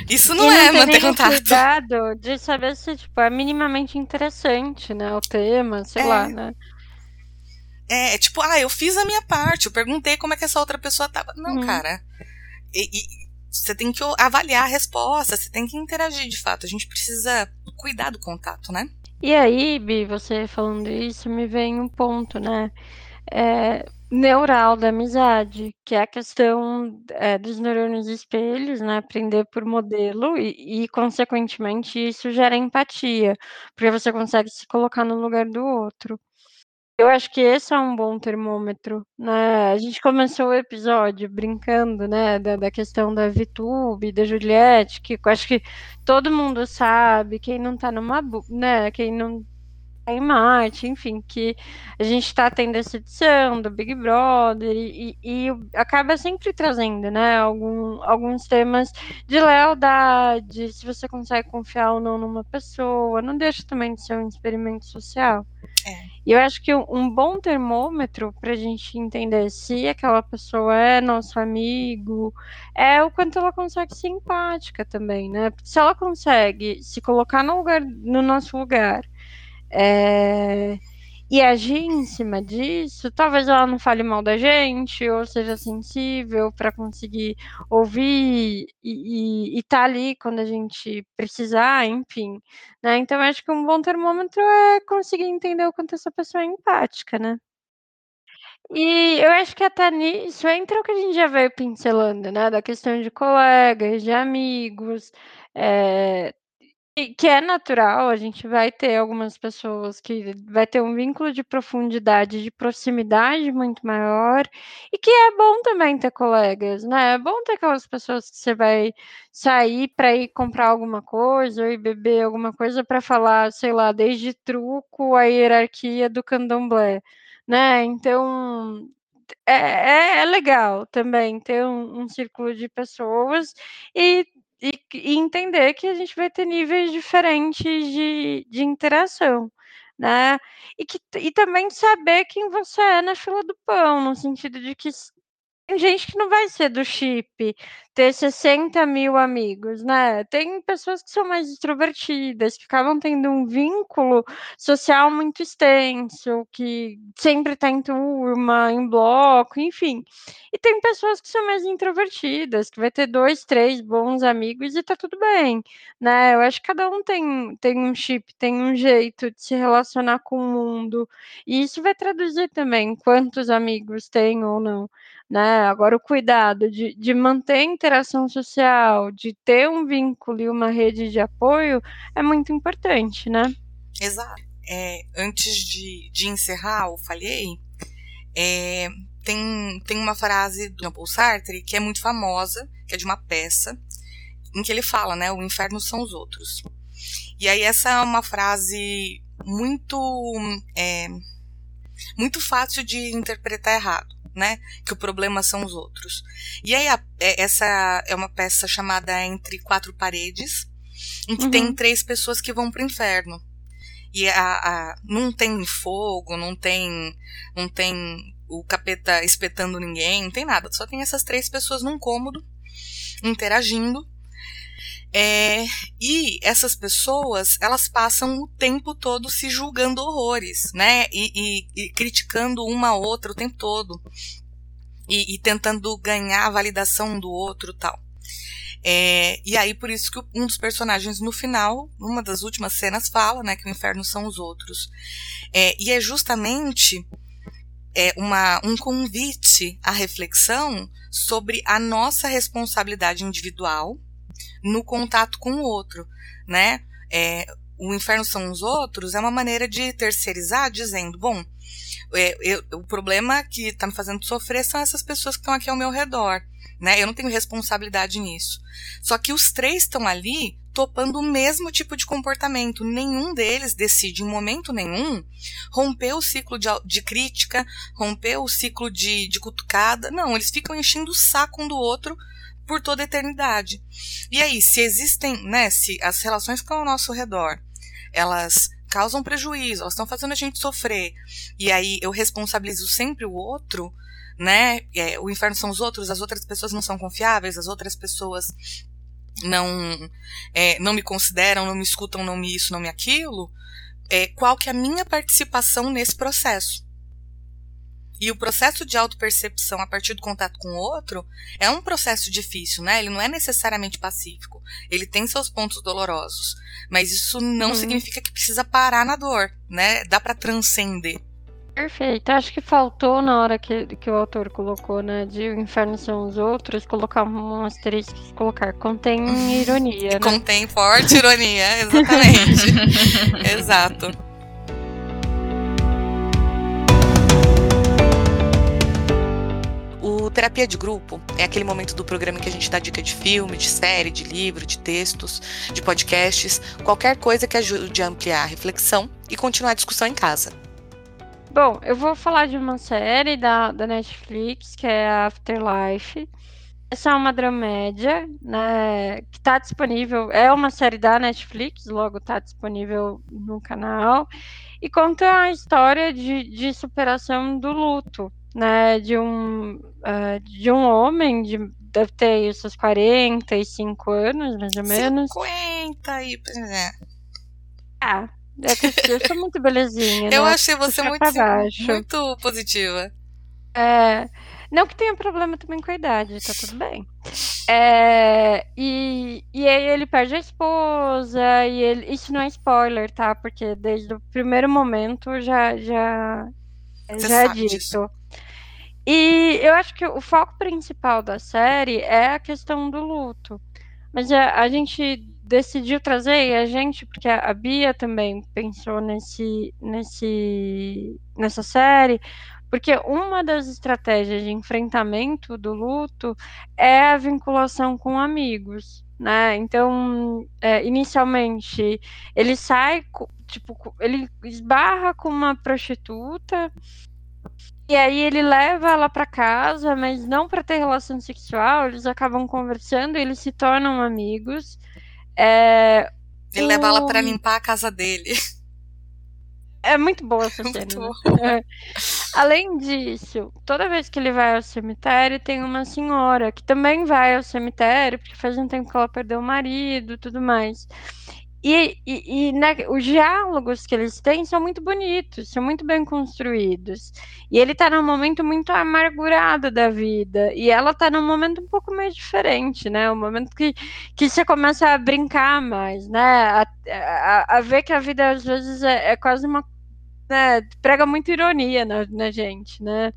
Isso não, não é manter contato. cuidado de saber se tipo, é minimamente interessante, né? O tema, sei é. lá, né? É, tipo, ah, eu fiz a minha parte, eu perguntei como é que essa outra pessoa tava. Não, hum. cara. E, e, você tem que avaliar a resposta, você tem que interagir de fato. A gente precisa cuidar do contato, né? E aí, Bi, você falando isso, me vem um ponto, né? É, neural da amizade, que é a questão é, dos neurônios espelhos, né? Aprender por modelo e, e, consequentemente, isso gera empatia, porque você consegue se colocar no lugar do outro. Eu acho que esse é um bom termômetro, né? A gente começou o episódio brincando, né, da, da questão da VTube, da Juliette, que eu acho que todo mundo sabe, quem não tá numa, né, quem não em Marte, enfim, que a gente está tendo essa edição do Big Brother e, e, acaba sempre trazendo, né, algum, alguns temas de lealdade, se você consegue confiar ou não numa pessoa, não deixa também de ser um experimento social. É. E eu acho que um bom termômetro para a gente entender se aquela pessoa é nosso amigo é o quanto ela consegue ser empática também, né? Se ela consegue se colocar no lugar, no nosso lugar é, e agir em cima disso, talvez ela não fale mal da gente, ou seja sensível para conseguir ouvir e estar tá ali quando a gente precisar, enfim. Né? Então, acho que um bom termômetro é conseguir entender o quanto essa pessoa é empática, né? E eu acho que até nisso entra o que a gente já veio pincelando, né? Da questão de colegas, de amigos, é, que é natural, a gente vai ter algumas pessoas que vai ter um vínculo de profundidade, de proximidade muito maior, e que é bom também ter colegas, né? É bom ter aquelas pessoas que você vai sair para ir comprar alguma coisa ou ir beber alguma coisa para falar, sei lá, desde truco a hierarquia do candomblé, né? Então, é, é, é legal também ter um, um círculo de pessoas e e, e entender que a gente vai ter níveis diferentes de, de interação, né? E, que, e também saber quem você é na fila do pão, no sentido de que tem gente que não vai ser do chip, ter 60 mil amigos, né? Tem pessoas que são mais extrovertidas, que acabam tendo um vínculo social muito extenso, que sempre tá em turma, em bloco, enfim. E tem pessoas que são mais introvertidas, que vai ter dois, três bons amigos e tá tudo bem, né? Eu acho que cada um tem, tem um chip, tem um jeito de se relacionar com o mundo, e isso vai traduzir também quantos amigos tem ou não né? Agora, o cuidado de, de manter interação social, de ter um vínculo e uma rede de apoio é muito importante, né? Exato. É, antes de, de encerrar, eu falei, é, tem, tem uma frase do Jean-Paul Sartre que é muito famosa, que é de uma peça, em que ele fala, né? O inferno são os outros. E aí essa é uma frase muito é, muito fácil de interpretar errado né? Que o problema são os outros. E aí, a, é, essa é uma peça chamada Entre Quatro Paredes, em que uhum. tem três pessoas que vão pro inferno. E a, a, não tem fogo, não tem, não tem o capeta espetando ninguém, não tem nada. Só tem essas três pessoas num cômodo, interagindo. É, e essas pessoas, elas passam o tempo todo se julgando horrores, né? E, e, e criticando uma a outra o tempo todo. E, e, tentando ganhar a validação do outro tal. É, e aí, por isso que um dos personagens no final, numa das últimas cenas, fala né, que o inferno são os outros. É, e é justamente é, uma, um convite à reflexão sobre a nossa responsabilidade individual no contato com o outro, né? É, o inferno são os outros é uma maneira de terceirizar, dizendo, bom, é, eu, o problema que está me fazendo sofrer são essas pessoas que estão aqui ao meu redor, né? Eu não tenho responsabilidade nisso. Só que os três estão ali topando o mesmo tipo de comportamento. Nenhum deles decide, em momento nenhum, romper o ciclo de, de crítica, romper o ciclo de, de cutucada. Não, eles ficam enchendo o saco um do outro por toda a eternidade. E aí, se existem, né, se as relações estão ao nosso redor, elas causam prejuízo, elas estão fazendo a gente sofrer, e aí eu responsabilizo sempre o outro, né, é, o inferno são os outros, as outras pessoas não são confiáveis, as outras pessoas não é, não me consideram, não me escutam, não me isso, não me aquilo, é, qual que é a minha participação nesse processo? E o processo de autopercepção a partir do contato com o outro é um processo difícil, né? Ele não é necessariamente pacífico. Ele tem seus pontos dolorosos. Mas isso não uhum. significa que precisa parar na dor, né? Dá para transcender. Perfeito. Acho que faltou na hora que, que o autor colocou, né? De o inferno são os outros, colocar um asterisco, colocar contém ironia. né? Contém forte ironia, exatamente. Exato. O terapia de grupo é aquele momento do programa em que a gente dá dica de filme, de série, de livro, de textos, de podcasts, qualquer coisa que ajude a ampliar a reflexão e continuar a discussão em casa. Bom, eu vou falar de uma série da, da Netflix, que é Afterlife. Essa é uma dramédia, né, que está disponível, é uma série da Netflix, logo está disponível no canal, e conta a história de, de superação do luto, né, de um, uh, de um homem, de, deve ter seus 45 anos, mais ou menos. 50 e... É. Ah, É eu sou muito belezinha. Eu né? achei você Puxar muito, muito positiva. É, não que tenha problema também com a idade, tá tudo bem. É, e, e aí ele perde a esposa, e ele, isso não é spoiler, tá? Porque desde o primeiro momento já, já, Você já é sabe disso. E eu acho que o foco principal da série é a questão do luto. Mas a, a gente decidiu trazer, e a gente, porque a, a Bia também pensou nesse, nesse, nessa série, porque uma das estratégias de enfrentamento do luto é a vinculação com amigos, né? Então, é, inicialmente, ele sai, tipo, ele esbarra com uma prostituta e aí ele leva ela pra casa, mas não pra ter relação sexual. Eles acabam conversando, eles se tornam amigos. É, Ele leva ela o- pra limpar a casa dele. é muito boa essa cena. né? É. Além disso, toda vez que ele vai ao cemitério, tem uma senhora que também vai ao cemitério, porque faz um tempo que ela perdeu o marido, tudo mais. E, e, né, os diálogos que eles têm são muito bonitos, são muito bem construídos. E ele tá num momento muito amargurado da vida, e ela tá num momento um pouco mais diferente, né? Um momento que, que você começa a brincar mais, né? A, a, a ver que a vida às vezes é, é quase uma. Né, prega muita ironia na, na gente, né?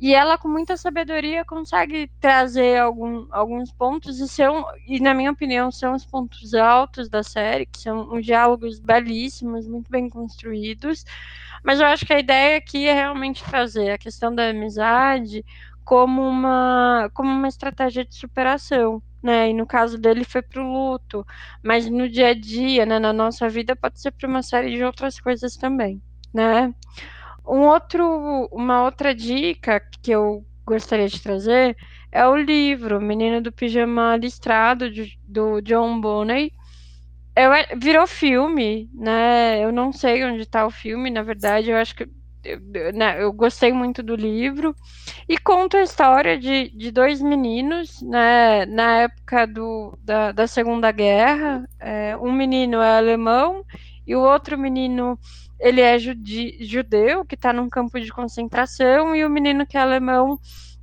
E ela, com muita sabedoria, consegue trazer algum, alguns pontos e são, e na minha opinião, são os pontos altos da série, que são uns diálogos belíssimos, muito bem construídos. Mas eu acho que a ideia aqui é realmente trazer a questão da amizade como uma, como uma estratégia de superação. Né? E no caso dele foi para o luto, mas no dia a dia, né, na nossa vida, pode ser para uma série de outras coisas também. Né? Um outro, uma outra dica que eu gostaria de trazer é o livro Menino do Pijama Listrado, do John Bonney. Eu, virou filme, né? Eu não sei onde está o filme, na verdade, eu acho que eu, né, eu gostei muito do livro e conta a história de, de dois meninos, né? Na época do, da, da Segunda Guerra, é, um menino é alemão e o outro menino ele é judeu, que está num campo de concentração, e o menino que é alemão,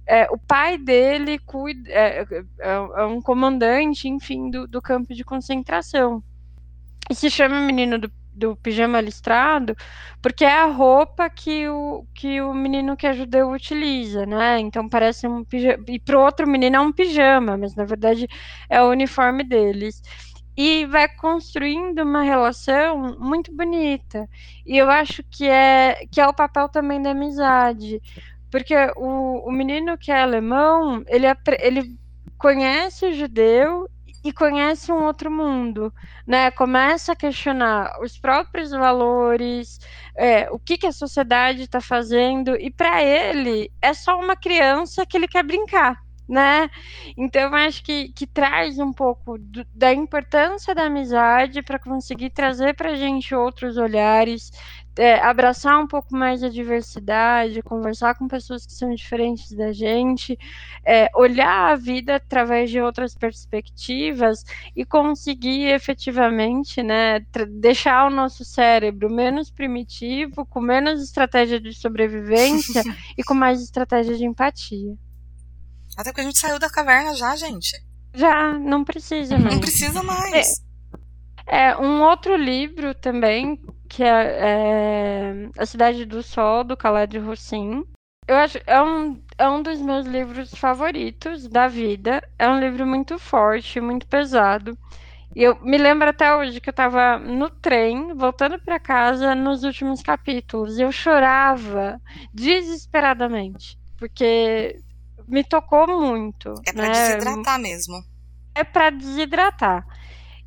é, o pai dele cuida, é, é, é, um comandante, enfim, do, do, campo de concentração. E se chama menino do, do, pijama listrado, porque é a roupa que o, que o menino que é judeu utiliza, né? Então parece um pijama. E para o outro menino é um pijama, mas na verdade é o uniforme deles e vai construindo uma relação muito bonita. E eu acho que é que é o papel também da amizade, porque o, o menino que é alemão, ele, ele conhece o judeu e conhece um outro mundo, né? Começa a questionar os próprios valores, é, o que, que a sociedade está fazendo, e para ele é só uma criança que ele quer brincar né? Então, acho que, que traz um pouco do, da importância da amizade para conseguir trazer para a gente outros olhares, é, abraçar um pouco mais a diversidade, conversar com pessoas que são diferentes da gente, é, olhar a vida através de outras perspectivas e conseguir efetivamente, né, deixar o nosso cérebro menos primitivo, com menos estratégia de sobrevivência e com mais estratégia de empatia. Até porque a gente saiu da caverna já, gente. Já, não precisa mais. Não precisa mais. É, é um outro livro também, que é, é, A Cidade do Sol, do Khaled Hossein. Eu acho é um, é um dos meus livros favoritos da vida. É um livro muito forte, muito pesado. E eu me lembro até hoje que eu estava no trem, voltando para casa nos últimos capítulos. E eu chorava desesperadamente, porque me tocou muito. É pra né? desidratar mesmo. É para desidratar.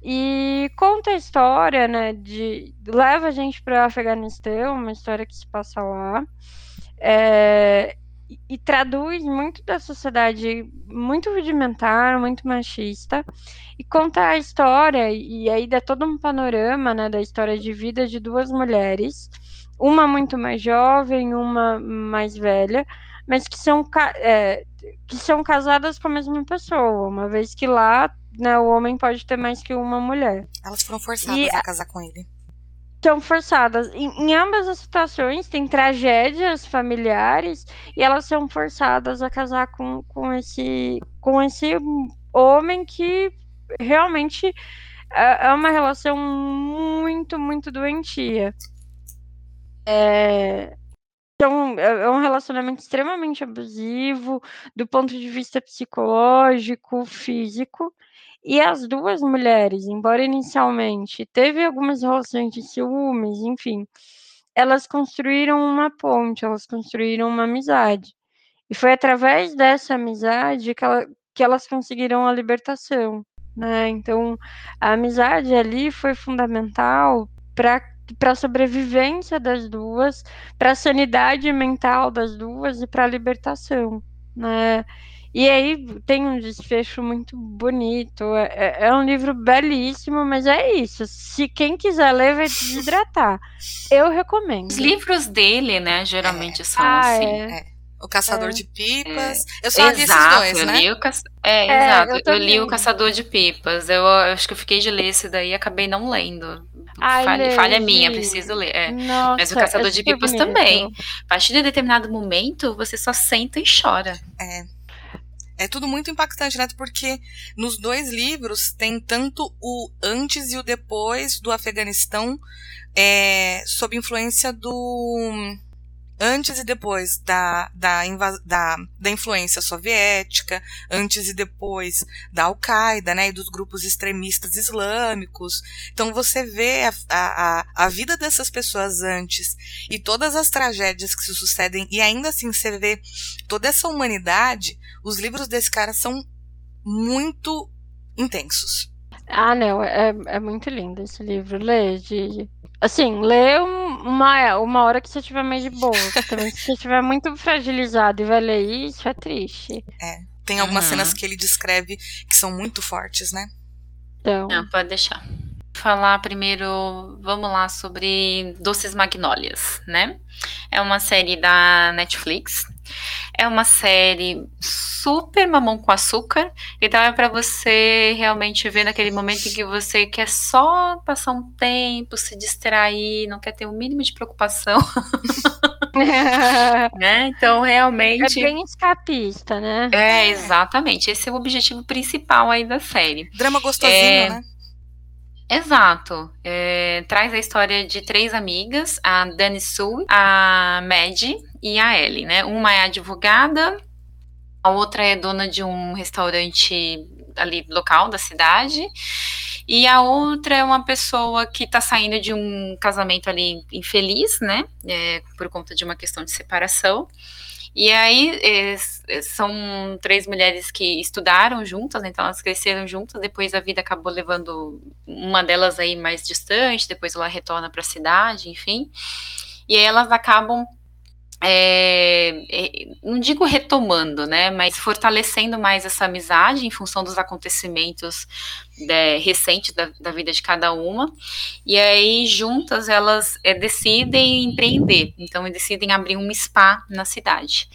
E conta a história, né? De leva a gente para o Afeganistão, uma história que se passa lá. É, e, e traduz muito da sociedade muito rudimentar, muito machista, e conta a história, e aí dá todo um panorama né, da história de vida de duas mulheres, uma muito mais jovem, uma mais velha, mas que são, é, que são casadas com a mesma pessoa, uma vez que lá né, o homem pode ter mais que uma mulher. Elas foram forçadas e, a casar com ele. são forçadas. Em, em, ambas as situações tem tragédias familiares e elas são forçadas a casar com, com, esse, com esse homem que realmente é, é uma relação muito, muito doentia. É, então, é, é um relacionamento extremamente abusivo do ponto de vista psicológico, físico. E as duas mulheres, embora inicialmente teve algumas relações de ciúmes, enfim, elas construíram uma ponte, elas construíram uma amizade. E foi através dessa amizade que, ela, que elas conseguiram a libertação, né? Então, a amizade ali foi fundamental para para a sobrevivência das duas, para a sanidade mental das duas e para a libertação, né? E aí tem um desfecho muito bonito. É, é, é, um livro belíssimo, mas é isso. Se quem quiser ler, vai desidratar. Eu recomendo. Os livros dele, né, geralmente são ah, assim. É. é. O Caçador é. de Pipas. É. Eu só li esses dois, né? Li o ca... É, é, exato. Eu, eu, li o Caçador de Pipas. Eu, eu, acho que eu fiquei de ler esse daí e acabei não lendo. Ai, falha, falha minha, preciso ler. É. Nossa, Mas o Caçador de Pipas bonito. também. A partir de determinado momento, você só senta e chora. É. É tudo muito impactante, né? Porque nos dois livros tem tanto o antes e o depois do Afeganistão é, sob influência do antes e depois da, da, da, da influência soviética, antes e depois da Al-Qaeda, né, e dos grupos extremistas islâmicos. Então você vê a, a, a vida dessas pessoas antes e todas as tragédias que se sucedem, e ainda assim você vê toda essa humanidade. Os livros desse cara são muito intensos. Ah, não, é, é muito lindo esse livro. Lê, Gigi. Assim, lê uma, uma hora que você estiver mais de boa. Também, se você estiver muito fragilizado e vai ler isso, é triste. É. Tem algumas uhum. cenas que ele descreve que são muito fortes, né? Então... Não, pode deixar. Falar primeiro, vamos lá, sobre Doces Magnólias, né? É uma série da Netflix é uma série super mamão com açúcar, então é para você realmente ver naquele momento em que você quer só passar um tempo, se distrair, não quer ter o um mínimo de preocupação. né? Então, realmente. É bem escapista, né? É, exatamente. Esse é o objetivo principal aí da série. Drama gostosinho, é... né? Exato. É, traz a história de três amigas, a Dani Sue, a Maddie e a Ellie, né? Uma é advogada, a outra é dona de um restaurante ali local da cidade, e a outra é uma pessoa que está saindo de um casamento ali infeliz, né? É, por conta de uma questão de separação. E aí são três mulheres que estudaram juntas, então elas cresceram juntas, depois a vida acabou levando uma delas aí mais distante, depois ela retorna para a cidade, enfim. E aí elas acabam é, é, não digo retomando, né, mas fortalecendo mais essa amizade em função dos acontecimentos né, recentes da, da, vida de cada uma. E aí, juntas, elas é, decidem empreender, então decidem abrir um spa na cidade.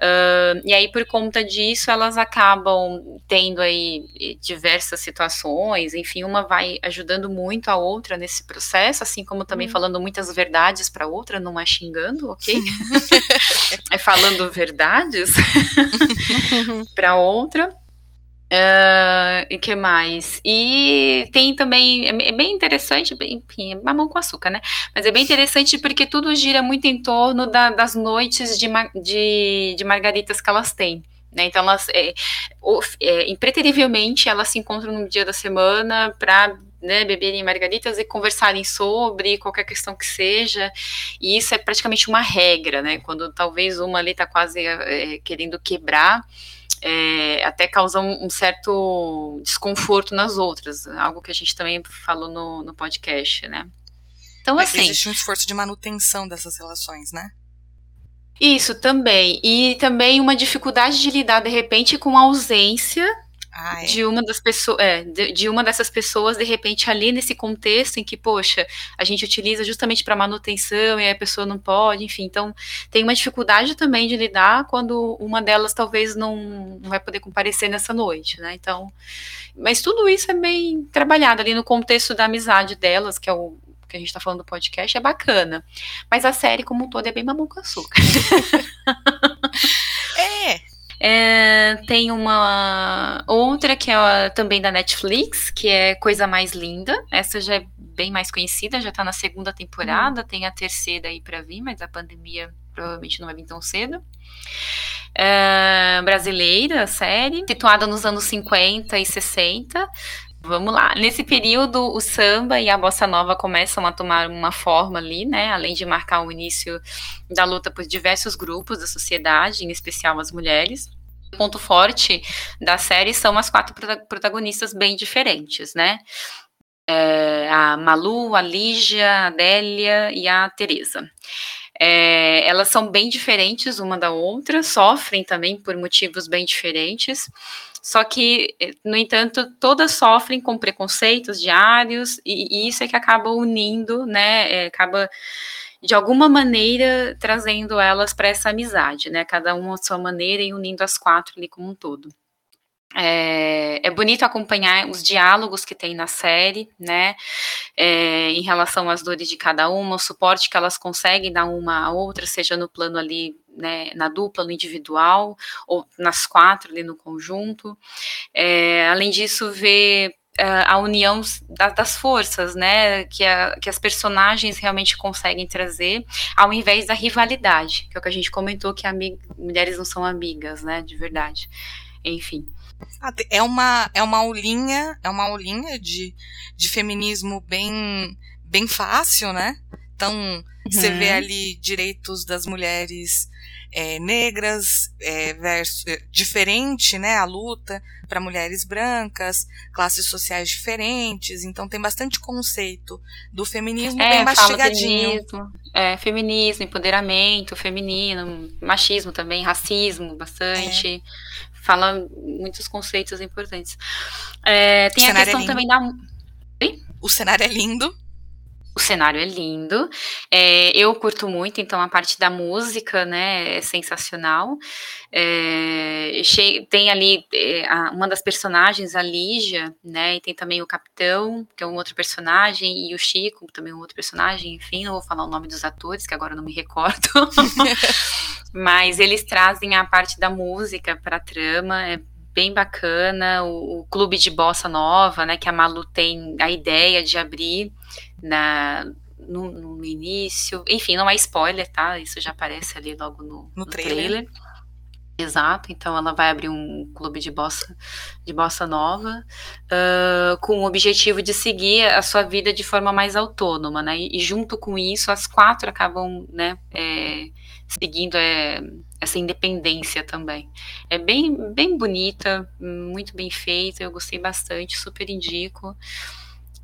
Uh, e aí, por conta disso, elas acabam tendo aí eh, diversas situações, enfim, uma vai ajudando muito a outra nesse processo, assim como também uhum. falando muitas verdades para outra, não é xingando, ok? é falando verdades para outra. Uh, e que mais? E tem também, é, é bem interessante, enfim, é mamão com açúcar, né? Mas é bem interessante porque tudo gira muito em torno da, das noites de, de, de margaritas que elas têm. Né? Então, elas, é, é, impreterivelmente, elas se encontram no dia da semana para né, beberem margaritas e conversarem sobre qualquer questão que seja, e isso é praticamente uma regra, né? Quando talvez uma ali está quase é, querendo quebrar, é, até causa um, um, certo desconforto nas outras, algo que a gente também falou no, no podcast, né? Então, é assim. Existe um esforço de manutenção dessas relações, né? Isso também. E também uma dificuldade de lidar, de repente, com a ausência ah, é. de uma das pessoas, é, de, de, uma dessas pessoas, de repente, ali nesse contexto em que, poxa, a gente utiliza justamente para manutenção e a pessoa não pode, enfim. Então, tem uma dificuldade também de lidar quando uma delas talvez não, não vai poder comparecer nessa noite, né? Então, mas tudo isso é bem trabalhado ali no contexto da amizade delas, que é o porque a gente tá falando do podcast, é bacana. Mas a série como um todo é bem mamão com açúcar. É, É, tem uma outra que é também da Netflix, que é Coisa Mais Linda. Essa já é bem mais conhecida, já tá na segunda temporada, tem a terceira aí para vir, mas a pandemia provavelmente não vai vir tão cedo. É, brasileira, série, situada nos anos 50 e 60. Vamos lá. Nesse período, o samba e a bossa nova começam a tomar uma forma ali, né? Além de marcar o início da luta por diversos grupos da sociedade, em especial as mulheres. O ponto forte da série são as quatro protagonistas bem diferentes, né? É, a Malu, a Lígia, a Adélia e a Teresa. É, elas são bem diferentes uma da outra, sofrem também por motivos bem diferentes. Só que, no entanto, todas sofrem com preconceitos diários, e, e isso é que acaba unindo, né? É, acaba de alguma maneira trazendo elas para essa amizade, né? Cada uma à sua maneira e unindo as quatro ali como um todo. É, é, bonito acompanhar os diálogos que tem na série, né, é, em relação às dores de cada uma, o suporte que elas conseguem dar uma à outra, seja no plano ali, né, na dupla, no individual, ou nas quatro ali no conjunto. É, além disso, ver a união das forças, né, que, a, que as personagens realmente conseguem trazer, ao invés da rivalidade, que é o que a gente comentou, que mulheres não são amigas, né, de verdade. Enfim. É uma, é uma aulinha, é uma aulinha de, de feminismo bem, bem fácil, né? Então, uhum. você vê ali direitos das mulheres é, negras, é, versus, é, diferente, né, a luta para mulheres brancas, classes sociais diferentes, então tem bastante conceito do feminismo é, bem mastigadinho. Feminismo, é, feminismo, empoderamento feminino, machismo também, racismo, bastante. É fala muitos conceitos importantes. É, tem a é questão também da. O cenário é lindo. O cenário é lindo. É, eu curto muito, então a parte da música, né, é sensacional. É, tem ali é, uma das personagens, a Lígia, né, e tem também o Capitão, que é um outro personagem, e o Chico, também um outro personagem, enfim, não vou falar o nome dos atores, que agora não me recordo. Mas eles trazem a parte da música para a trama, é bem bacana. O, o, clube de bossa nova, né, que a Malu tem a ideia de abrir na no, no, início. Enfim, não é spoiler, tá? Isso já aparece ali logo no, no, no trailer. trailer. Exato, então ela vai abrir um clube de bossa, de bossa nova, uh, com o objetivo de seguir a sua vida de forma mais autônoma, né? E, e junto com isso, as quatro acabam, né, é, seguindo é, essa independência também. É bem, bem bonita, muito bem feita, eu gostei bastante, super indico.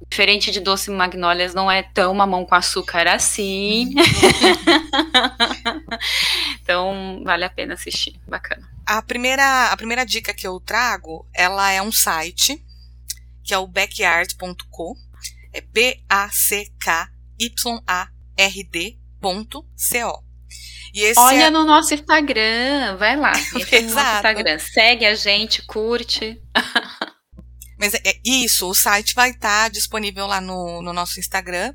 Diferente de Doce Magnólias, não é tão mamão com açúcar assim. então, vale a pena assistir. Bacana. A primeira, a primeira dica que eu trago, ela é um site, que é o backyard.co. É B-A-C-K-Y-A-R-D.co. Olha é... no nosso Instagram, vai lá. Entra no nosso Instagram. Segue a gente, curte. Mas é, é isso, o site vai estar tá disponível lá no, no nosso Instagram.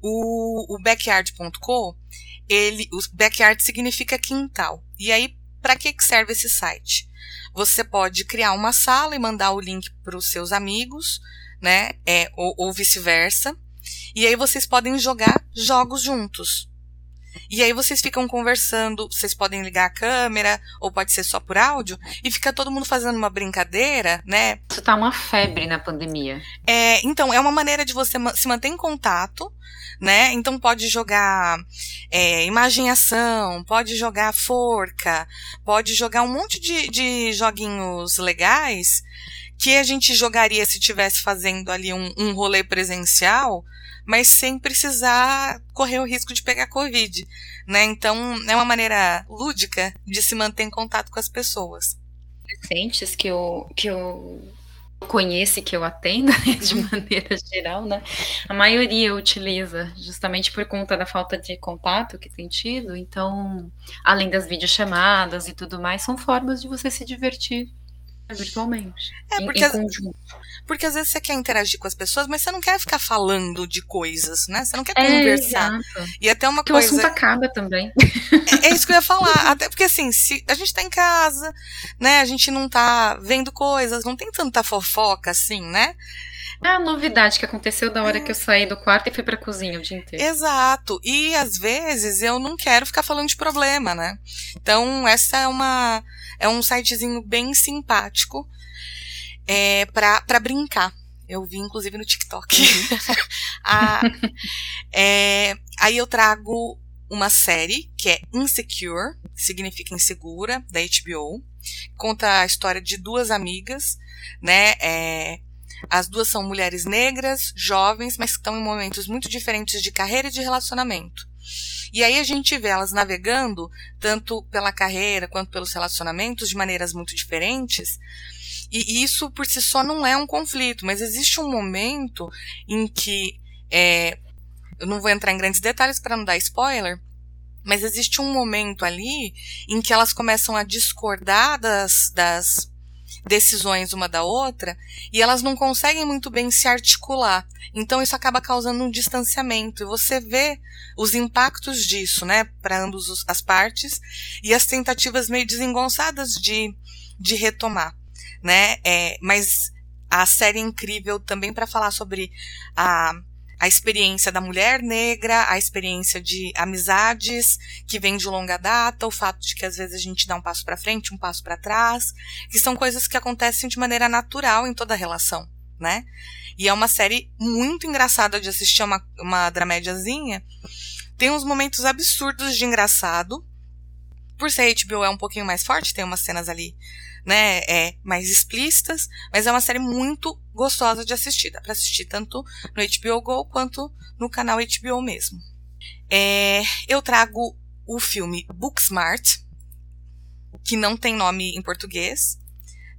O, o backyard.co, ele, o backyard significa quintal. E aí, para que, serve esse site? Você pode criar uma sala e mandar o link para os seus amigos, né? É, ou, ou vice-versa. E aí vocês podem jogar jogos juntos. E aí vocês ficam conversando, vocês podem ligar a câmera, ou pode ser só por áudio, e fica todo mundo fazendo uma brincadeira, né? Isso tá uma febre na pandemia. É, então, é uma maneira de você se manter em contato, né? Então pode jogar é, imaginação, pode jogar forca, pode jogar um monte de, de joguinhos legais que a gente jogaria se tivesse fazendo ali um, um rolê presencial, mas sem precisar correr o risco de pegar Covid. Né? Então, é uma maneira lúdica de se manter em contato com as pessoas. Recentes que eu, que eu conheço que eu atendo né, de maneira geral, né? A maioria utiliza justamente por conta da falta de contato que tem tido. Então, além das videochamadas e tudo mais, são formas de você se divertir virtualmente. É, em- porque em as- conjunto. Porque às vezes você quer interagir com as pessoas, mas você não quer ficar falando de coisas, né? Você não quer É, conversar. E até uma Porque o coisa. assunto acaba também. É, é isso que eu ia falar. Até porque assim, se a gente tá em casa, né? A gente não tá vendo coisas, não tem tanta fofoca assim, né? É a novidade que aconteceu da hora que eu saí do quarto e fui pra cozinha o dia inteiro. Exato. E às vezes eu não quero ficar falando de problema, né? Então, essa é uma é um sitezinho bem simpático é, pra brincar. Eu vi, inclusive, no TikTok. A- é, aí eu trago uma série que é Insecure, que significa insegura, da HBO. Conta a história de duas amigas, né? É, as duas são mulheres negras, jovens, mas que estão em momentos muito diferentes de carreira e de relacionamento. E aí a gente vê elas navegando, tanto pela carreira quanto pelos relacionamentos, de maneiras muito diferentes. E isso por si só não é um conflito, mas existe um momento em que. é, eu não vou entrar em grandes detalhes para não dar spoiler, mas existe um momento ali em que elas começam a discordar das, das decisões uma da outra e elas não conseguem muito bem se articular. Então isso acaba causando um distanciamento. E você vê os impactos disso, né, para ambas as partes e as tentativas meio desengonçadas de, de retomar, né? É, mas a série é incrível também para falar sobre a a experiência da mulher negra, a experiência de amizades que vem de longa data, o fato de que às vezes a gente dá um passo para frente, um passo para trás, que são coisas que acontecem de maneira natural em toda relação, né? E é uma série muito engraçada de assistir, é uma, uma dramédiazinha. Tem uns momentos absurdos de engraçado. Por ser HBO é um pouquinho mais forte, tem umas cenas ali, né, é, mais explícitas, mas é uma série muito gostosa de assistir. Dá pra assistir tanto no HBO Go quanto no canal HBO mesmo. É, eu trago o filme Booksmart, que não tem nome em português.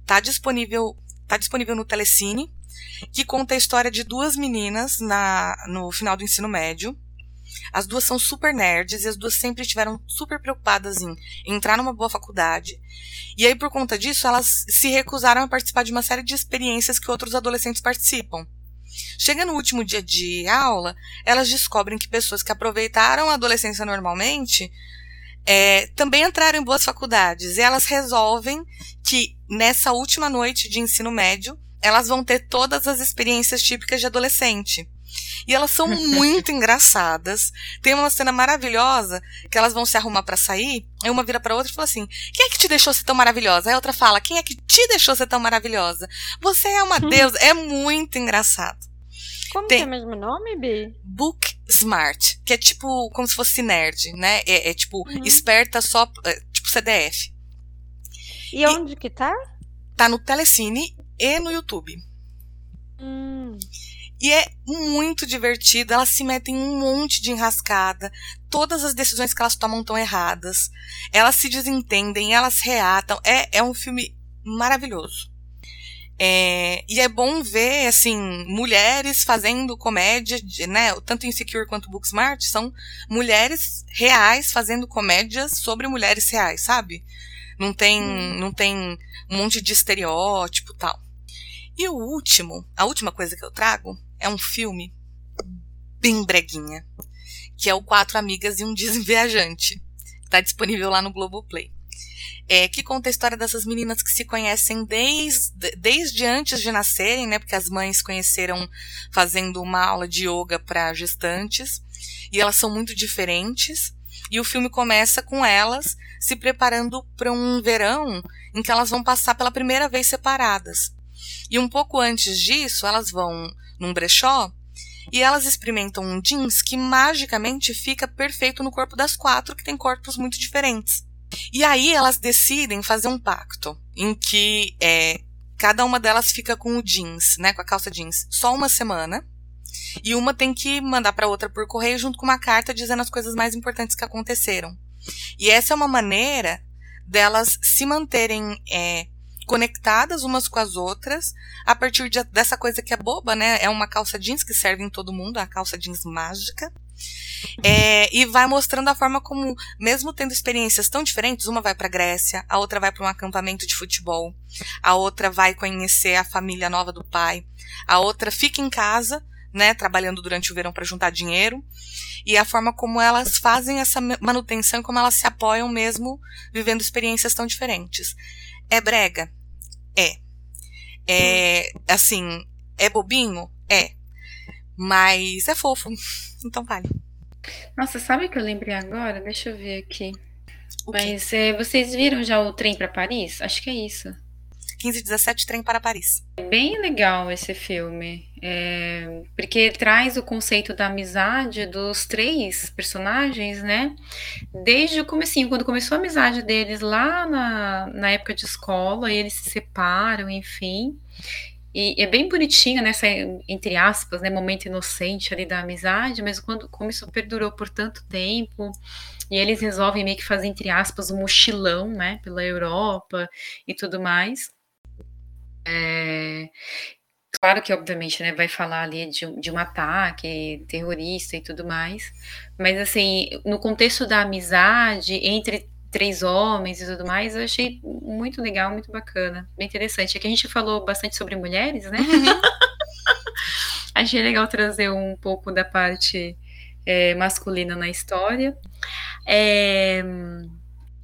Tá disponível, tá disponível no Telecine, que conta a história de duas meninas na, no final do ensino médio. As duas são super nerds e as duas sempre estiveram super preocupadas em entrar numa boa faculdade. E aí, por conta disso, elas se recusaram a participar de uma série de experiências que outros adolescentes participam. Chega no último dia de aula, elas descobrem que pessoas que aproveitaram a adolescência normalmente é, também entraram em boas faculdades. E elas resolvem que nessa última noite de ensino médio, elas vão ter todas as experiências típicas de adolescente. E elas são muito engraçadas. Tem uma cena maravilhosa que elas vão se arrumar para sair. Aí uma vira para outra e fala assim: Quem é que te deixou ser tão maravilhosa? Aí a outra fala: Quem é que te deixou ser tão maravilhosa? Você é uma deusa. É muito engraçado. Como Tem- que é o mesmo nome, Bi? Book Smart, que é tipo como se fosse nerd, né? É, é tipo Uhum. esperta só, é, tipo CDF. E onde que tá? Tá no Telecine e no YouTube. Hum. E é muito divertido, elas se metem em um monte de enrascada, todas as decisões que elas tomam estão erradas, elas se desentendem, elas reatam, é, é um filme maravilhoso. É, e é bom ver, assim, mulheres fazendo comédia, de- né, tanto Insecure quanto Booksmart, são mulheres reais fazendo comédias sobre mulheres reais, sabe? Não tem, não tem um monte de estereótipo tal. E o último, a última coisa que eu trago é um filme bem breguinha, que é o Quatro Amigas e um Viajante. Tá disponível lá no Globoplay. É, que conta a história dessas meninas que se conhecem desde, desde antes de nascerem, né? Porque as mães conheceram fazendo uma aula de yoga para gestantes. E elas são muito diferentes. E o filme começa com elas se preparando para um verão em que elas vão passar pela primeira vez separadas. E um pouco antes disso, elas vão num brechó e elas experimentam um jeans que magicamente fica perfeito no corpo das quatro, que tem corpos muito diferentes. E aí elas decidem fazer um pacto em que é, cada uma delas fica com o jeans, né, com a calça jeans, só uma semana. E uma tem que mandar para outra por correio junto com uma carta dizendo as coisas mais importantes que aconteceram. E essa é uma maneira delas se manterem é, conectadas umas com as outras a partir de- dessa coisa que é boba, né? É uma calça jeans que serve em todo mundo, a calça jeans mágica. É, e vai mostrando a forma como, mesmo tendo experiências tão diferentes, uma vai para Grécia, a outra vai para um acampamento de futebol, a outra vai conhecer a família nova do pai, a outra fica em casa, né, trabalhando durante o verão para juntar dinheiro, e a forma como elas fazem essa manutenção, como elas se apoiam mesmo vivendo experiências tão diferentes. É brega? É. É, assim, é bobinho? É. Mas é fofo. Então vale. Nossa, sabe o que eu lembrei agora? Deixa eu ver aqui. Mas é, vocês viram já o trem para Paris? Acho que é isso. 15 e 17 Trem para Paris. É bem legal esse filme, é, porque traz o conceito da amizade dos três personagens, né? Desde o comecinho, quando começou a amizade deles lá na, na época de escola, eles se separam, enfim. E é bem bonitinha nessa, entre aspas, né, momento inocente ali da amizade, mas quando, como isso perdurou por tanto tempo, e eles resolvem meio que fazer, entre aspas, um mochilão, né, pela Europa e tudo mais. É, claro que, obviamente, né, vai falar ali de, de um ataque terrorista e tudo mais, mas, assim, no contexto da amizade entre três homens e tudo mais, eu achei muito legal, muito bacana, bem interessante. É que a gente falou bastante sobre mulheres, né? Uhum. achei legal trazer um pouco da parte é, masculina na história. É,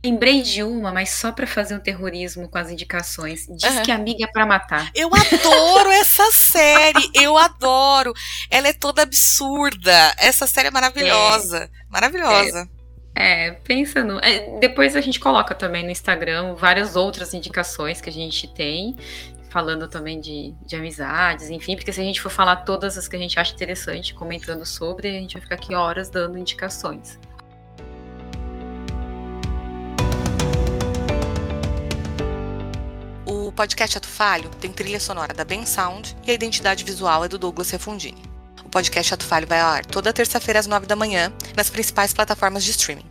Lembrei de uma, mas só para fazer um terrorismo com as indicações. Diz uhum. que amiga é para matar. Eu adoro essa série, eu adoro. Ela é toda absurda. Essa série é maravilhosa, é. maravilhosa. É, é pensa no. É, depois a gente coloca também no Instagram várias outras indicações que a gente tem, falando também de, de amizades, enfim, porque se a gente for falar todas as que a gente acha interessante, comentando sobre, a gente vai ficar aqui horas dando indicações. O podcast Ato Falho tem trilha sonora da Ben Sound e a identidade visual é do Douglas Refundini. O podcast Ato Falho vai ao ar toda terça-feira às nove da manhã nas principais plataformas de streaming.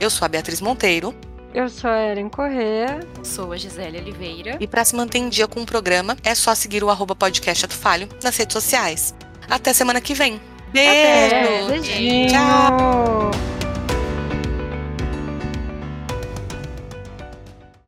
Eu sou a Beatriz Monteiro. Eu sou a Erin Corrêa. Sou a Gisele Oliveira. E para se manter em dia com o programa, é só seguir o arroba podcast Ato Falho nas redes sociais. Até semana que vem. Beijo! Até. Beijinho. Tchau!